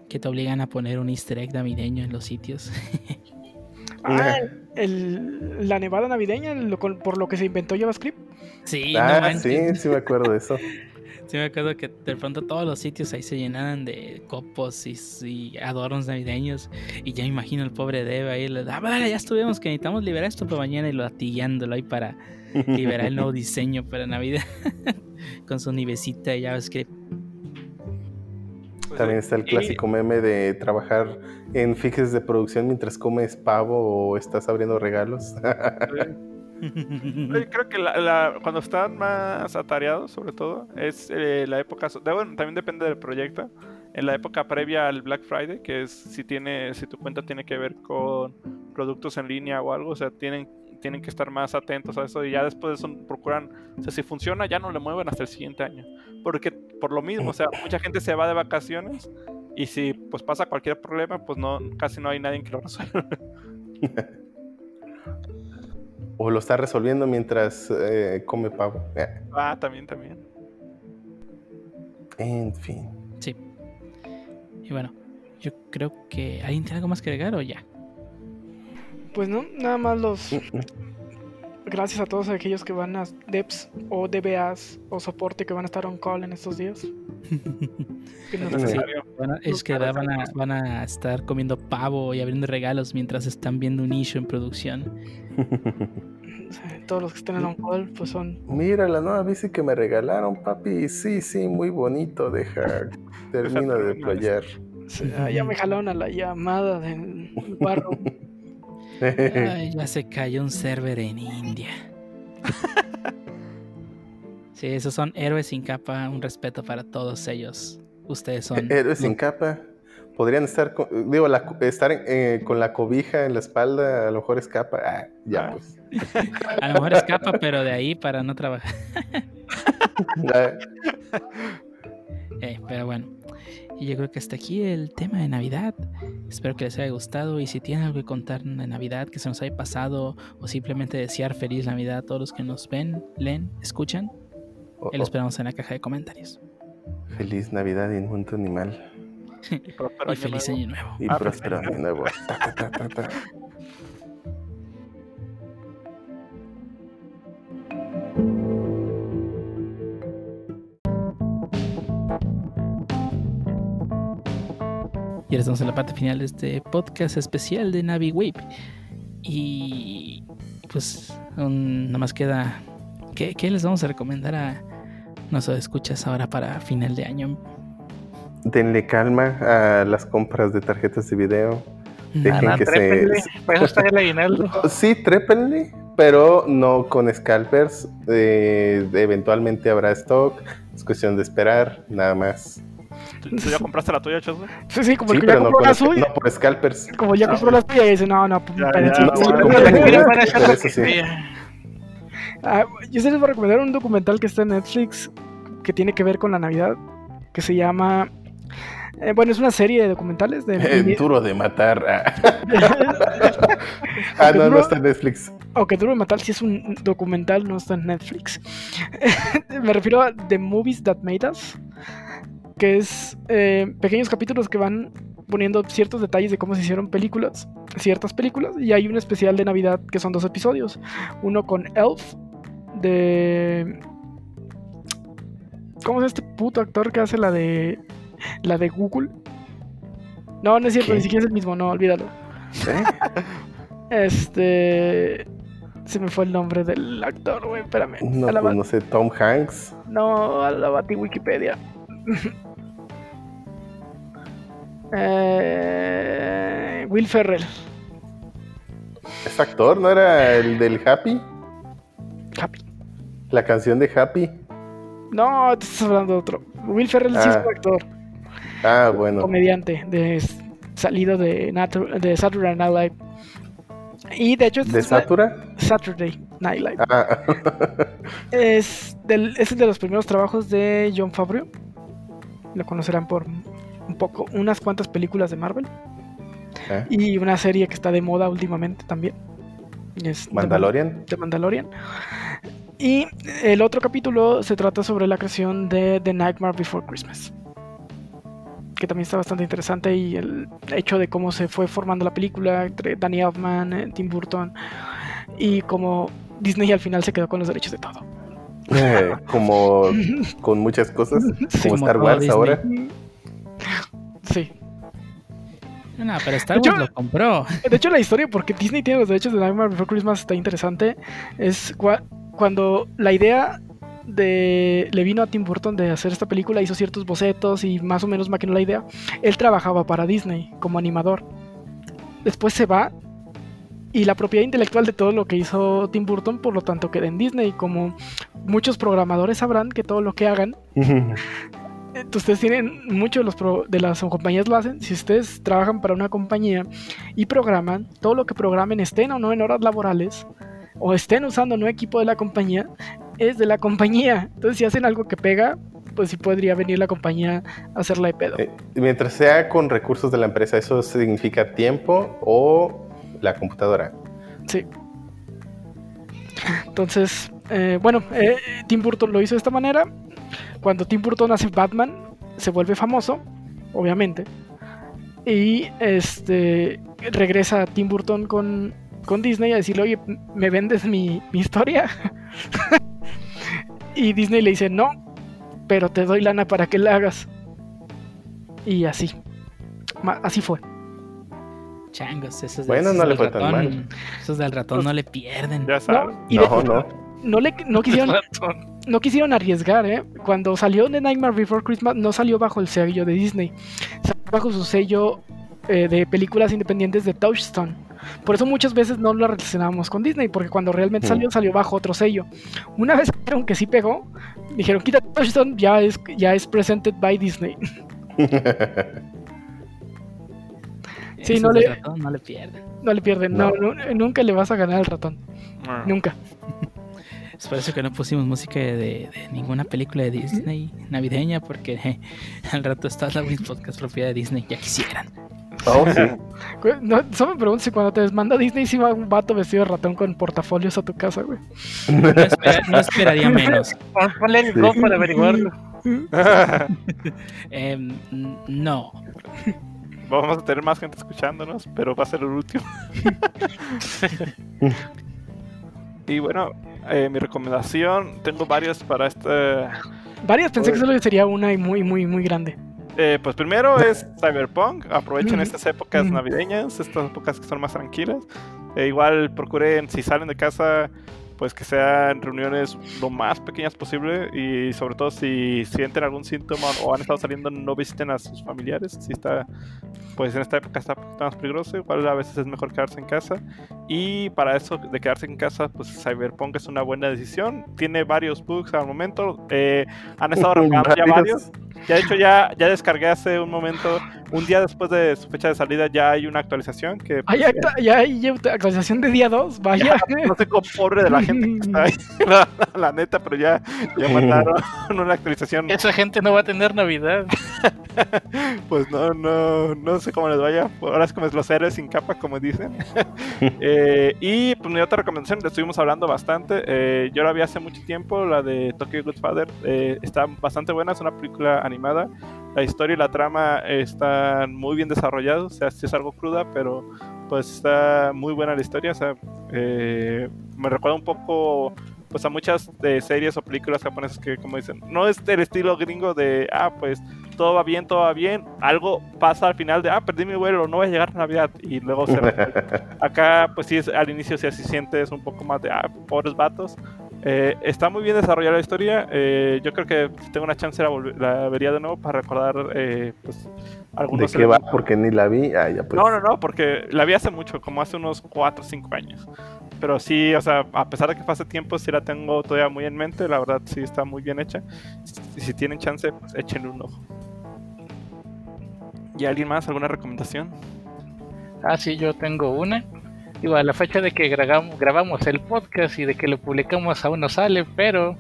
que te obligan a poner un easter egg navideño en los sitios. Ah, el- la nevada navideña, por lo que se inventó JavaScript. Sí, no ah, manches. sí, sí me acuerdo de eso. Sí, me acuerdo que de pronto todos los sitios ahí se llenaban de copos y, y adornos navideños. Y ya me imagino el pobre Dev ahí, le da, vale, ya estuvimos que necesitamos liberar esto para mañana y lo atillándolo ahí para liberar el nuevo diseño para Navidad. Con su nivecita de JavaScript. Pues, También está el y- clásico meme de trabajar en fixes de producción mientras comes pavo o estás abriendo regalos. Oye, Creo que la- la- cuando están más atareados, sobre todo, es eh, la época. de- bueno, también depende del proyecto. En la época previa al Black Friday, que es si tiene, si tu cuenta tiene que ver con productos en línea o algo, o sea, tienen, tienen que estar más atentos a eso y ya después de eso procuran, o sea, si funciona ya no le mueven hasta el siguiente año, porque por lo mismo, o sea, mucha gente se va de vacaciones y si pues pasa cualquier problema, pues no, casi no hay nadie que lo resuelva. o lo está resolviendo mientras eh, come pavo. Eh, ah, también, también. En fin. Sí. Y bueno, yo creo que. ¿Alguien tiene algo más que agregar o ya? Pues no, nada más los. Gracias a todos aquellos que van a devs o DBAs o soporte que van a estar on call en estos días. Que nos- Sí. Necesario. Bueno, es que van a, van a estar comiendo pavo y abriendo regalos mientras están viendo un issue en producción. todos los que estén en on call, pues son. Mira la nueva bici que me regalaron, papi. Sí, sí, muy bonito. Deja, termino de deployar. Ah, Ya me jalaron a la llamada del barro. Ay, ya se cayó un server en India. Sí, esos son héroes sin capa. Un respeto para todos ellos. Ustedes son. Héroes sin capa. Podrían estar, con- digo, la- estar eh, con la cobija en la espalda, a lo mejor escapa. Ah, ya Ah. pues. A lo mejor es capa, pero de ahí para no trabajar. Eh, pero bueno, y yo creo que hasta aquí el tema de Navidad. Espero que les haya gustado y si tienen algo que contar de Navidad que se nos haya pasado o simplemente desear feliz Navidad a todos los que nos ven, leen, escuchan, oh, oh. esperamos en la caja de comentarios. Feliz Navidad, inmundo animal. Y próspero Y feliz año nuevo. Y Ah, próspero año nuevo. Ta, ta, ta, ta, ta. Y ahora estamos en la parte final de este podcast especial de Navi Wave. Y pues nada más queda. ¿qué, qué les vamos a recomendar a nuestros escuchas ahora para final de año? Denle calma a las compras de tarjetas de video. Dejen que trépenle, se. Para eso está el aguinaldo. Sí, trépenle, pero no con scalpers. Eh, eventualmente habrá stock. Es cuestión de esperar, nada más. ¿Tú, ya compraste la tuya, Chosme? Sí, sí, como Sí, el que ya no, compró la suya. no por scalpers. Como ya compró la suya y dice, no, no, Ya, espérense, ya, no, sí, sí. Ah, yo se les voy a recomendar un documental que está en Netflix que tiene que ver con la Navidad, que se llama Eh, bueno, es una serie de documentales de... Eh, duro de matar. Ah, ah no, no está en Netflix. Ok, Duro de Matar sí es un documental, no está en Netflix. Me refiero a The Movies That Made Us, que es eh, pequeños capítulos que van poniendo ciertos detalles de cómo se hicieron películas, ciertas películas, y hay un especial de Navidad que son dos episodios. Uno con Elf, de... ¿Cómo es este puto actor que hace la de... la de Google? No, no es cierto, ni siquiera es el mismo, no, olvídalo. este... Se me fue el nombre del actor, güey, espérame. No, pues no sé, Tom Hanks. No, a la bati Wikipedia. eh, Will Ferrell. ¿Es actor? ¿No era el del Happy? Happy. La canción de Happy. No, te estás hablando de otro. Will Ferrell sí es un ah. actor. Ah, bueno. Comediante de salido de, de Saturday Night Live. Y de hecho ¿De Satura? Saturday Night Live. Ah. es, del, es de los primeros trabajos de John Favreau. Lo conocerán por un poco, unas cuantas películas de Marvel. Ah. Y una serie que está de moda últimamente también. Es Mandalorian. De, Mandalorian. Y el otro capítulo se trata sobre la creación de The Nightmare Before Christmas que también está bastante interesante y el hecho de cómo se fue formando la película entre Danny Elfman, eh, Tim Burton y cómo Disney al final se quedó con los derechos de todo. Eh, como con muchas cosas, como Star Wars ahora. Sí. No, pero Star Wars lo compró. De hecho, la historia porque Disney tiene los derechos de Nightmare Before Christmas está interesante. Es cuando la idea de, le vino a Tim Burton de hacer esta película, hizo ciertos bocetos y más o menos maquinó la idea. Él trabajaba para Disney como animador. Después se va y la propiedad intelectual de todo lo que hizo Tim Burton, por lo tanto, queda en Disney. Como muchos programadores sabrán que todo lo que hagan, ustedes tienen muchos de, los de las compañías lo hacen. Si ustedes trabajan para una compañía y programan, todo lo que programen estén o no en horas laborales o estén usando un equipo de la compañía, es de la compañía. Entonces, si hacen algo que pega, pues sí podría venir la compañía a hacerla de pedo. Eh, mientras sea con recursos de la empresa, ¿eso significa tiempo o la computadora? Sí. Entonces, eh, bueno, eh, Tim Burton lo hizo de esta manera. Cuando Tim Burton hace Batman, se vuelve famoso, obviamente. Y este regresa Tim Burton con, con Disney a decirle, oye, ¿me vendes mi, mi historia? Y Disney le dice, no, pero te doy lana para que la hagas. Y así. Así fue. Changos, esos Bueno, no le fue tan mal. Esos del ratón no le pierden. Ya sabes. No, no, no. le, no, quisieron, no quisieron arriesgar, ¿eh? Cuando salió The Nightmare Before Christmas, no salió bajo el sello de Disney. Salió bajo su sello eh, de películas independientes de Touchstone. Por eso muchas veces no lo relacionamos con Disney, porque cuando realmente salió, salió bajo otro sello. Una vez que que sí pegó, dijeron, quita Touchstone, ya es, ya es presented by Disney. sí, no le, no le pierden. No le pierden, no. nunca le vas a ganar al ratón. Nunca. Es por eso que no pusimos música de, ninguna película de Disney navideña, porque al rato está la Wii Podcast propiedad de Disney, ya quisieran. Oh, no, solo me pregunto si cuando te desmanda Disney si va un vato vestido de ratón con portafolios a tu casa, güey. No, esperaría menos. Ponle el sí. para averiguarlo. Em, no. Vamos a tener más gente escuchándonos, pero va a ser el último. y bueno, eh, mi recomendación, tengo varias para este... Varias, pensé que solo sería una y muy, muy, muy grande. Eh, pues primero es Cyberpunk. Aprovechen estas épocas navideñas, estas épocas que son más tranquilas. E igual procuren, si salen de casa, pues que sean reuniones lo más pequeñas posible y sobre todo si sienten algún síntoma o han estado saliendo no visiten a sus familiares. Si está pues en esta época está más peligroso igual a veces es mejor quedarse en casa. Y para eso de quedarse en casa pues Cyberpunk es una buena decisión. Tiene varios bugs al momento eh, han estado arreglando ya varios Ya de hecho ya, ya descargué hace un momento, un día después de su fecha de salida ya hay una actualización que... Ah, ya, hay actualización de día 2, vaya. ya, no sé cómo pobre de la gente que está ahí, la, la neta, pero ya, ya mandaron una actualización. Esa gente no va a tener Navidad. Pues no, no, no sé cómo les vaya. Ahora es como los héroes sin capa, como dicen. Eh, y pues mi otra recomendación, le estuvimos hablando bastante. eh, yo la vi hace mucho tiempo, la de Tokyo Godfather. eh, está bastante buena, es una película animada. La historia y la trama están muy bien desarrollados. O sea, sí es algo cruda, pero pues está muy buena la historia. O sea, eh, me recuerda un poco pues a muchas de series o películas japonesas que como dicen, no es del estilo gringo de, ah, pues todo va bien, todo va bien, algo pasa al final de, ah, perdí mi vuelo, no voy a llegar a Navidad y luego se. Acá, pues sí, es, al inicio sí así sientes un poco más de, ah, pobres vatos. Eh, está muy bien desarrollada la historia. eh, yo creo que si tengo una chance la, la vería de nuevo para recordar eh, pues, ¿De algunos qué va? Porque ni la vi. Ah, ya pues. No, no, no, porque la vi hace mucho, como hace unos 4 o 5 años. Pero sí, o sea, a pesar de que pase tiempo, sí la tengo todavía muy en mente. La verdad, sí está muy bien hecha. Y si tienen chance, pues échenle un ojo. ¿Y alguien más? ¿Alguna recomendación? Ah, sí, yo tengo una. Digo, a la fecha de que grabamos, el podcast y de que lo publicamos aún no sale, pero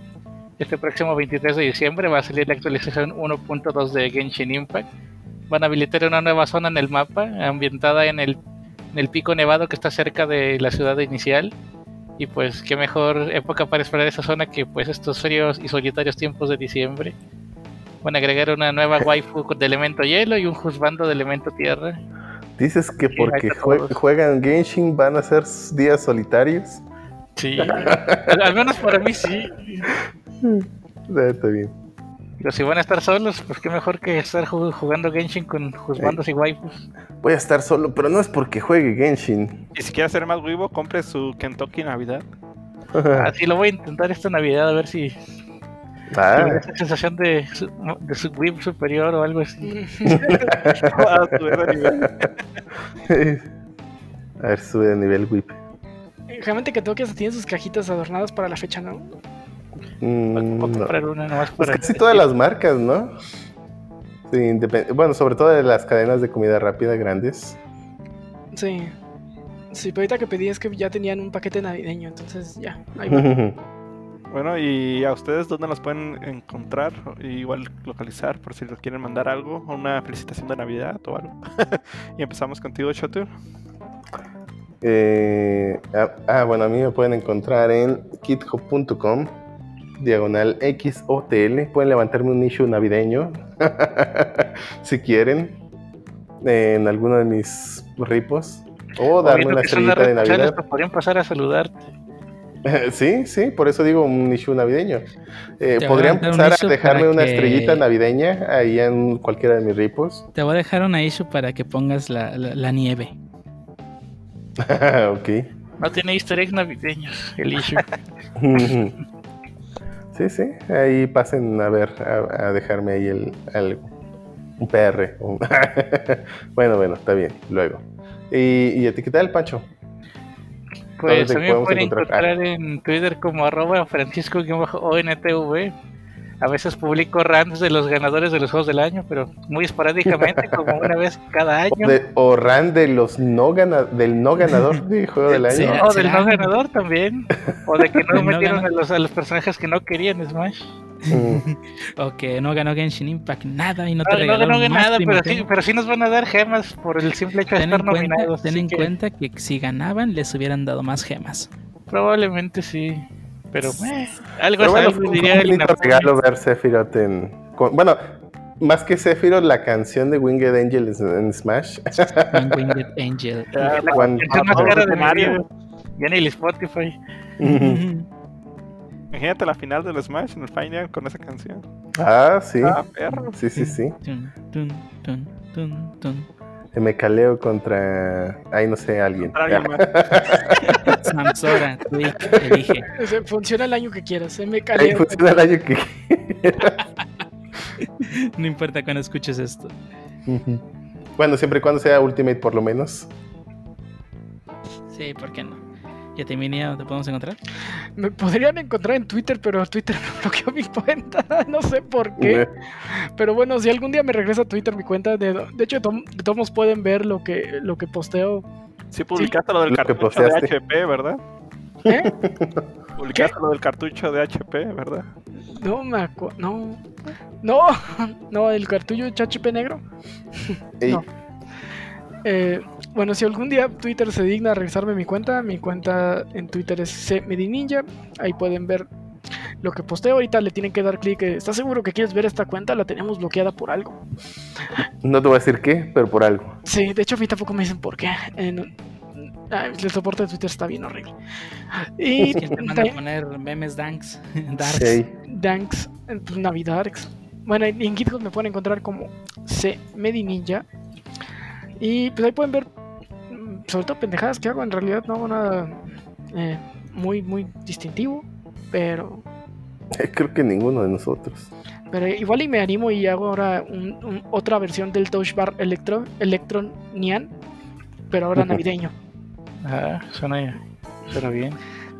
este próximo 23 de diciembre va a salir la actualización 1.2 de Genshin Impact. Van a habilitar una nueva zona en el mapa, ambientada en el, el pico nevado que está cerca de la ciudad inicial. Y pues qué mejor época para explorar esa zona que pues estos fríos y solitarios tiempos de diciembre. Van a agregar una nueva waifu de elemento hielo y un juzbando de elemento tierra. Dices que Sí, porque jue- juegan Genshin van a ser días solitarios. Sí, al, al menos para mí sí. Ah, Está bien. Pero si van a estar solos, pues qué mejor que estar ju- jugando Genshin con juzbandos y waifus. Voy a estar solo, pero no es porque juegue Genshin. Y si quiere ser más vivo, compre su Kentucky Navidad. Así lo voy a intentar esta Navidad a ver si Ah, tengo esa sensación de, de su whip superior o algo así. Ah, ese nivel. a ver, sube de nivel whip. Realmente que Tokio tiene sus cajitas adornadas para la fecha, ¿no? Mm, no. comprar una nomás Pues para. casi todas las marcas, ¿no? Sí, independ- bueno, sobre todo de las cadenas de comida rápida grandes. Sí. Sí, pero ahorita que pedí es que ya tenían un paquete navideño, entonces ya, ahí va. Bueno, y a ustedes, ¿dónde los pueden encontrar? Igual localizar, por si les quieren mandar algo, una felicitación de Navidad o algo. y empezamos contigo, Shotu. Eh, ah, ah, bueno, a mí me pueden encontrar en github.com, diagonal XOTL. Pueden levantarme un issue navideño, si quieren, en alguno de mis ripos. O darme una estrellita de Navidad. pues podrían pasar a saludarte. Sí, sí, por eso digo un issue navideño. Eh, a Podrían un a dejarme una que- estrellita navideña ahí en cualquiera de mis ripos. Te voy a dejar una issue para que pongas la, la- la nieve. ok. No tiene easter eggs navideños, el issue. Sí, sí, ahí pasen a ver, a, a dejarme ahí el, el- un PR. un- bueno, bueno, está bien, luego. ¿Y, y a ti qué tal, Pancho? Pues a mí me pueden encontrar? encontrar en Twitter como arroba francisco-ontv. A veces publico rants de los ganadores de los juegos del año, pero muy esporádicamente, como una vez cada O, año. de, o ran de los no gana, del no ganador de juego del Sí. año. O del no ganador también. O de que no no metieron a los, a los personajes que no querían Smash. Mm, O que no ganó Genshin Impact nada y no te No, no regalaron ganó nada, pero sí, pero sí nos van a dar gemas por el simple hecho de Ten estar cuenta, nominados. ten en que cuenta que si ganaban les hubieran dado más gemas. Probablemente sí. Pero eh, algo Pero es bueno, algo, un diría Inafune. regalo ver Sephiroth en... con- bueno, más que Sephiroth, la canción de Winged Angel en, en Smash. Winged Angel. Ya, La canción más Ah, cara de Mario. Mario. Ya ni el Spotify. Imagínate la final del Smash en el Final con esa canción. ah, sí. Ah, perro. Sí, sí, sí. Tun, tun, tun, tun, tun. Me caleo contra... Ay, no sé, alguien. Samsora, Twitch, elige. Funciona el año que quieras, se me caleo. funciona el año que... No importa cuando escuches esto. bueno, siempre y cuando sea Ultimate por lo menos. Sí, ¿por qué no? ¿Y a ti, Minia, dónde te podemos encontrar? Me podrían encontrar en Twitter, pero Twitter me bloqueó mi cuenta. no sé por qué. Pero bueno, si algún día me regresa a Twitter mi cuenta, de, de hecho, de, tom- de todos modos pueden ver lo que, lo que posteo. Sí, publicaste lo del Lo que cartucho de. HP, ¿verdad? ¿Eh? Publicaste lo del cartucho de HP, ¿verdad? No me acuerdo. No. No, no, el cartucho HP negro. Ey, No. Eh, bueno, si algún día Twitter se digna a regresarme mi cuenta, mi cuenta en Twitter es cmedininja. Ahí pueden ver lo que posteo. Ahorita le tienen que dar clic. eh, ¿Estás seguro que quieres ver esta cuenta? La tenemos bloqueada por algo. No te voy a decir qué, pero por algo. Sí, de hecho a mí tampoco me dicen por qué. Eh, el soporte de Twitter está bien horrible. Y Es que te manda a poner memes danks. darks. Danks, pues, Navidarks. Bueno, en GitHub me pueden encontrar como cmedininja. Y pues ahí pueden ver, sobre todo pendejadas que hago. En realidad no hago nada eh, muy, muy distintivo. Pero, creo que ninguno de nosotros. pero igual y me animo y hago ahora un- un- otra versión del Touch Bar Electro, Electron Nian. Pero ahora navideño. Ah, suena, suena bien.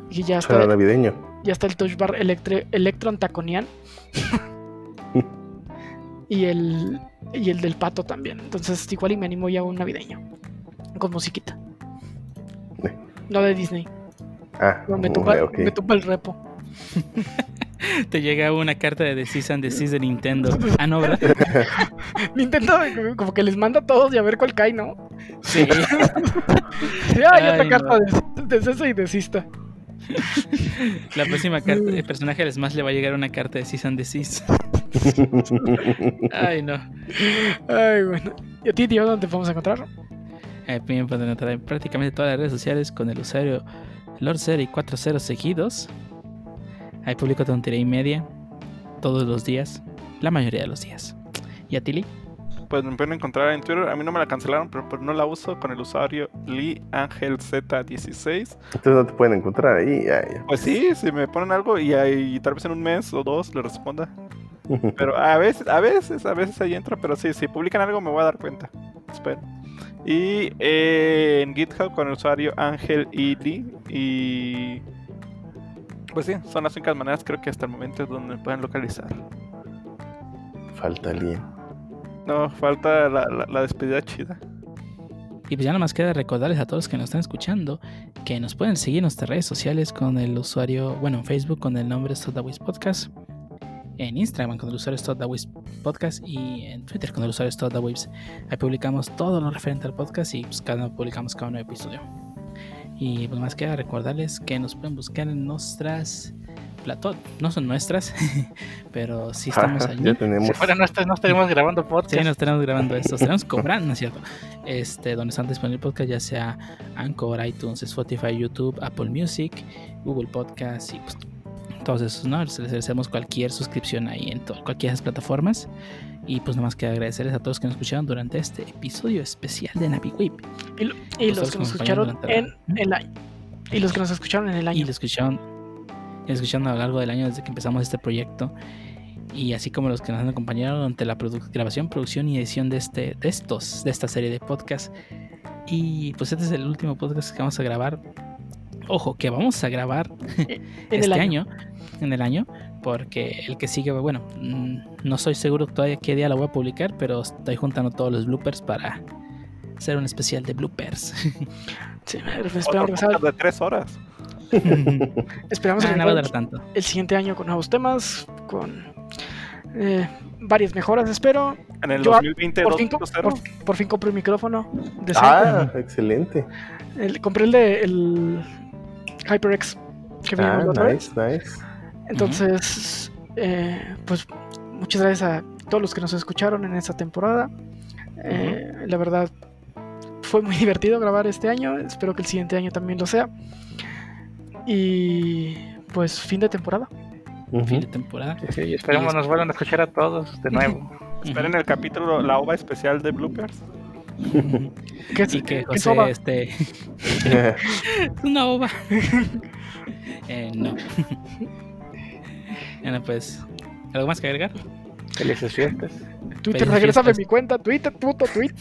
Y ya está, navideño. ya está el Touch Bar Electre- Electron Taconian. y el y el del pato también. Entonces igual y me animo ya a un navideño. Con musiquita. No de Disney. Ah, No, me, tumba, ok. me tumba el repo. Te llega una carta de Cease and Desist de Nintendo. Ah, no, ¿verdad? Nintendo como que les manda a todos y a ver cuál cae, ¿no? Sí. Ya, hay otra Ay, carta de, y desista. La próxima carta, el personaje del Smash le va a llegar una carta de Cease and Desist. Ay, no. Ay, bueno. ¿Y a ti, tío, dónde te podemos encontrar? Eh, me pueden encontrar en prácticamente todas las redes sociales con el usuario LordSer y 40 seguidos. Ahí publico tontería y media todos los días, la mayoría de los días. ¿Y a Tilly? Pues me pueden encontrar en Twitter. A mí no me la cancelaron, pero, pero no la uso con el usuario LeeAngelZ16. Entonces no te pueden encontrar ahí. ya, ya. Pues sí, si me ponen algo y, ahí, tal vez en un mes o dos le responda. Pero a veces, a veces, a veces ahí entra, pero sí, si publican algo me voy a dar cuenta. Espero. Y eh, en GitHub con el usuario Ángel y Lee. Y pues sí, son las únicas maneras creo que hasta el momento donde me pueden localizar. Falta alguien. No, falta la, la- la despedida chida. Y pues ya nomás queda recordarles a todos que nos están escuchando que nos pueden seguir en nuestras redes sociales con el usuario, bueno, en Facebook con el nombre Stodawis Podcast, en Instagram con el usuario Stodawis Podcast y en Twitter con el usuario Stodawis. Ahí publicamos todo lo referente al podcast y pues cada publicamos cada nuevo episodio. Y pues más queda recordarles que nos pueden buscar en nuestras plataformas, no son nuestras, pero sí estamos Ajá, allí. ya tenemos. Si fuera nuestra, no estaríamos grabando Sí, podcast. nos tenemos grabando esto, tenemos cobrando, ¿no es cierto? Este, donde están disponibles podcast, ya sea Anchor, iTunes, Spotify, YouTube, Apple Music, Google Podcast y pues, todos esos, ¿no? Les agradecemos cualquier suscripción ahí en cualquiera de esas plataformas. Y pues nada más que agradecerles a todos que nos escucharon durante este episodio especial de NaviWip. Y, lo- y Los los que nos escucharon en el año. Y los que nos escucharon en el Y año. lo escucharon, y lo escucharon a lo largo del año desde que empezamos este proyecto. Y así como los que nos han acompañado durante la produ- grabación, producción y edición de, este, de estos, de esta serie de podcasts. Y pues este es el último podcast que vamos a grabar. Ojo, que vamos a grabar En este el año. año. en el año, porque el que sigue, bueno, mm, no soy seguro todavía qué día lo voy a publicar, pero estoy juntando todos los bloopers para hacer un especial de bloopers. Sí, esperamos podcast de tres horas. esperamos Ah, no va a regresar durar tanto. el siguiente año con nuevos temas, con eh, varias mejoras, espero. En el Yo, 2020 Por fin, co- 2.0. por, por fin compré un micrófono decente. Ah, excelente. El- compré el de el HyperX que Ah, la otra vez. nice, nice. Entonces, eh, pues muchas gracias a todos los que nos escucharon en esta temporada. Eh, La verdad, fue muy divertido grabar este año. Espero que el siguiente año también lo sea. Y pues fin de temporada. Ujú. Fin de temporada. Sí, y esperemos nos vuelvan a escuchar a todos de nuevo. Esperen el capítulo, la ova especial de bloopers. ¿Qué, y que qué José soba? este es una ova. Eh, no. bueno, pues, ¿algo más que agregar? Felices fiestas. Twitter, fiestas. mi cuenta. Twitter, puto, tweet.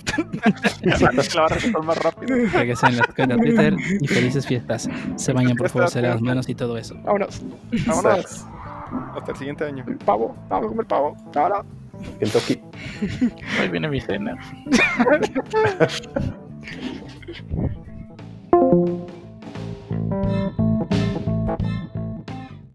La más rápido. Regresen la cuenta de Twitter y felices fiestas. Se bañan, por favor, se las manos y todo eso. Vámonos. Vámonos. Hasta el siguiente año. El pavo. Vamos a comer pavo. Ahora. Kentucky. Ahí viene mi cena.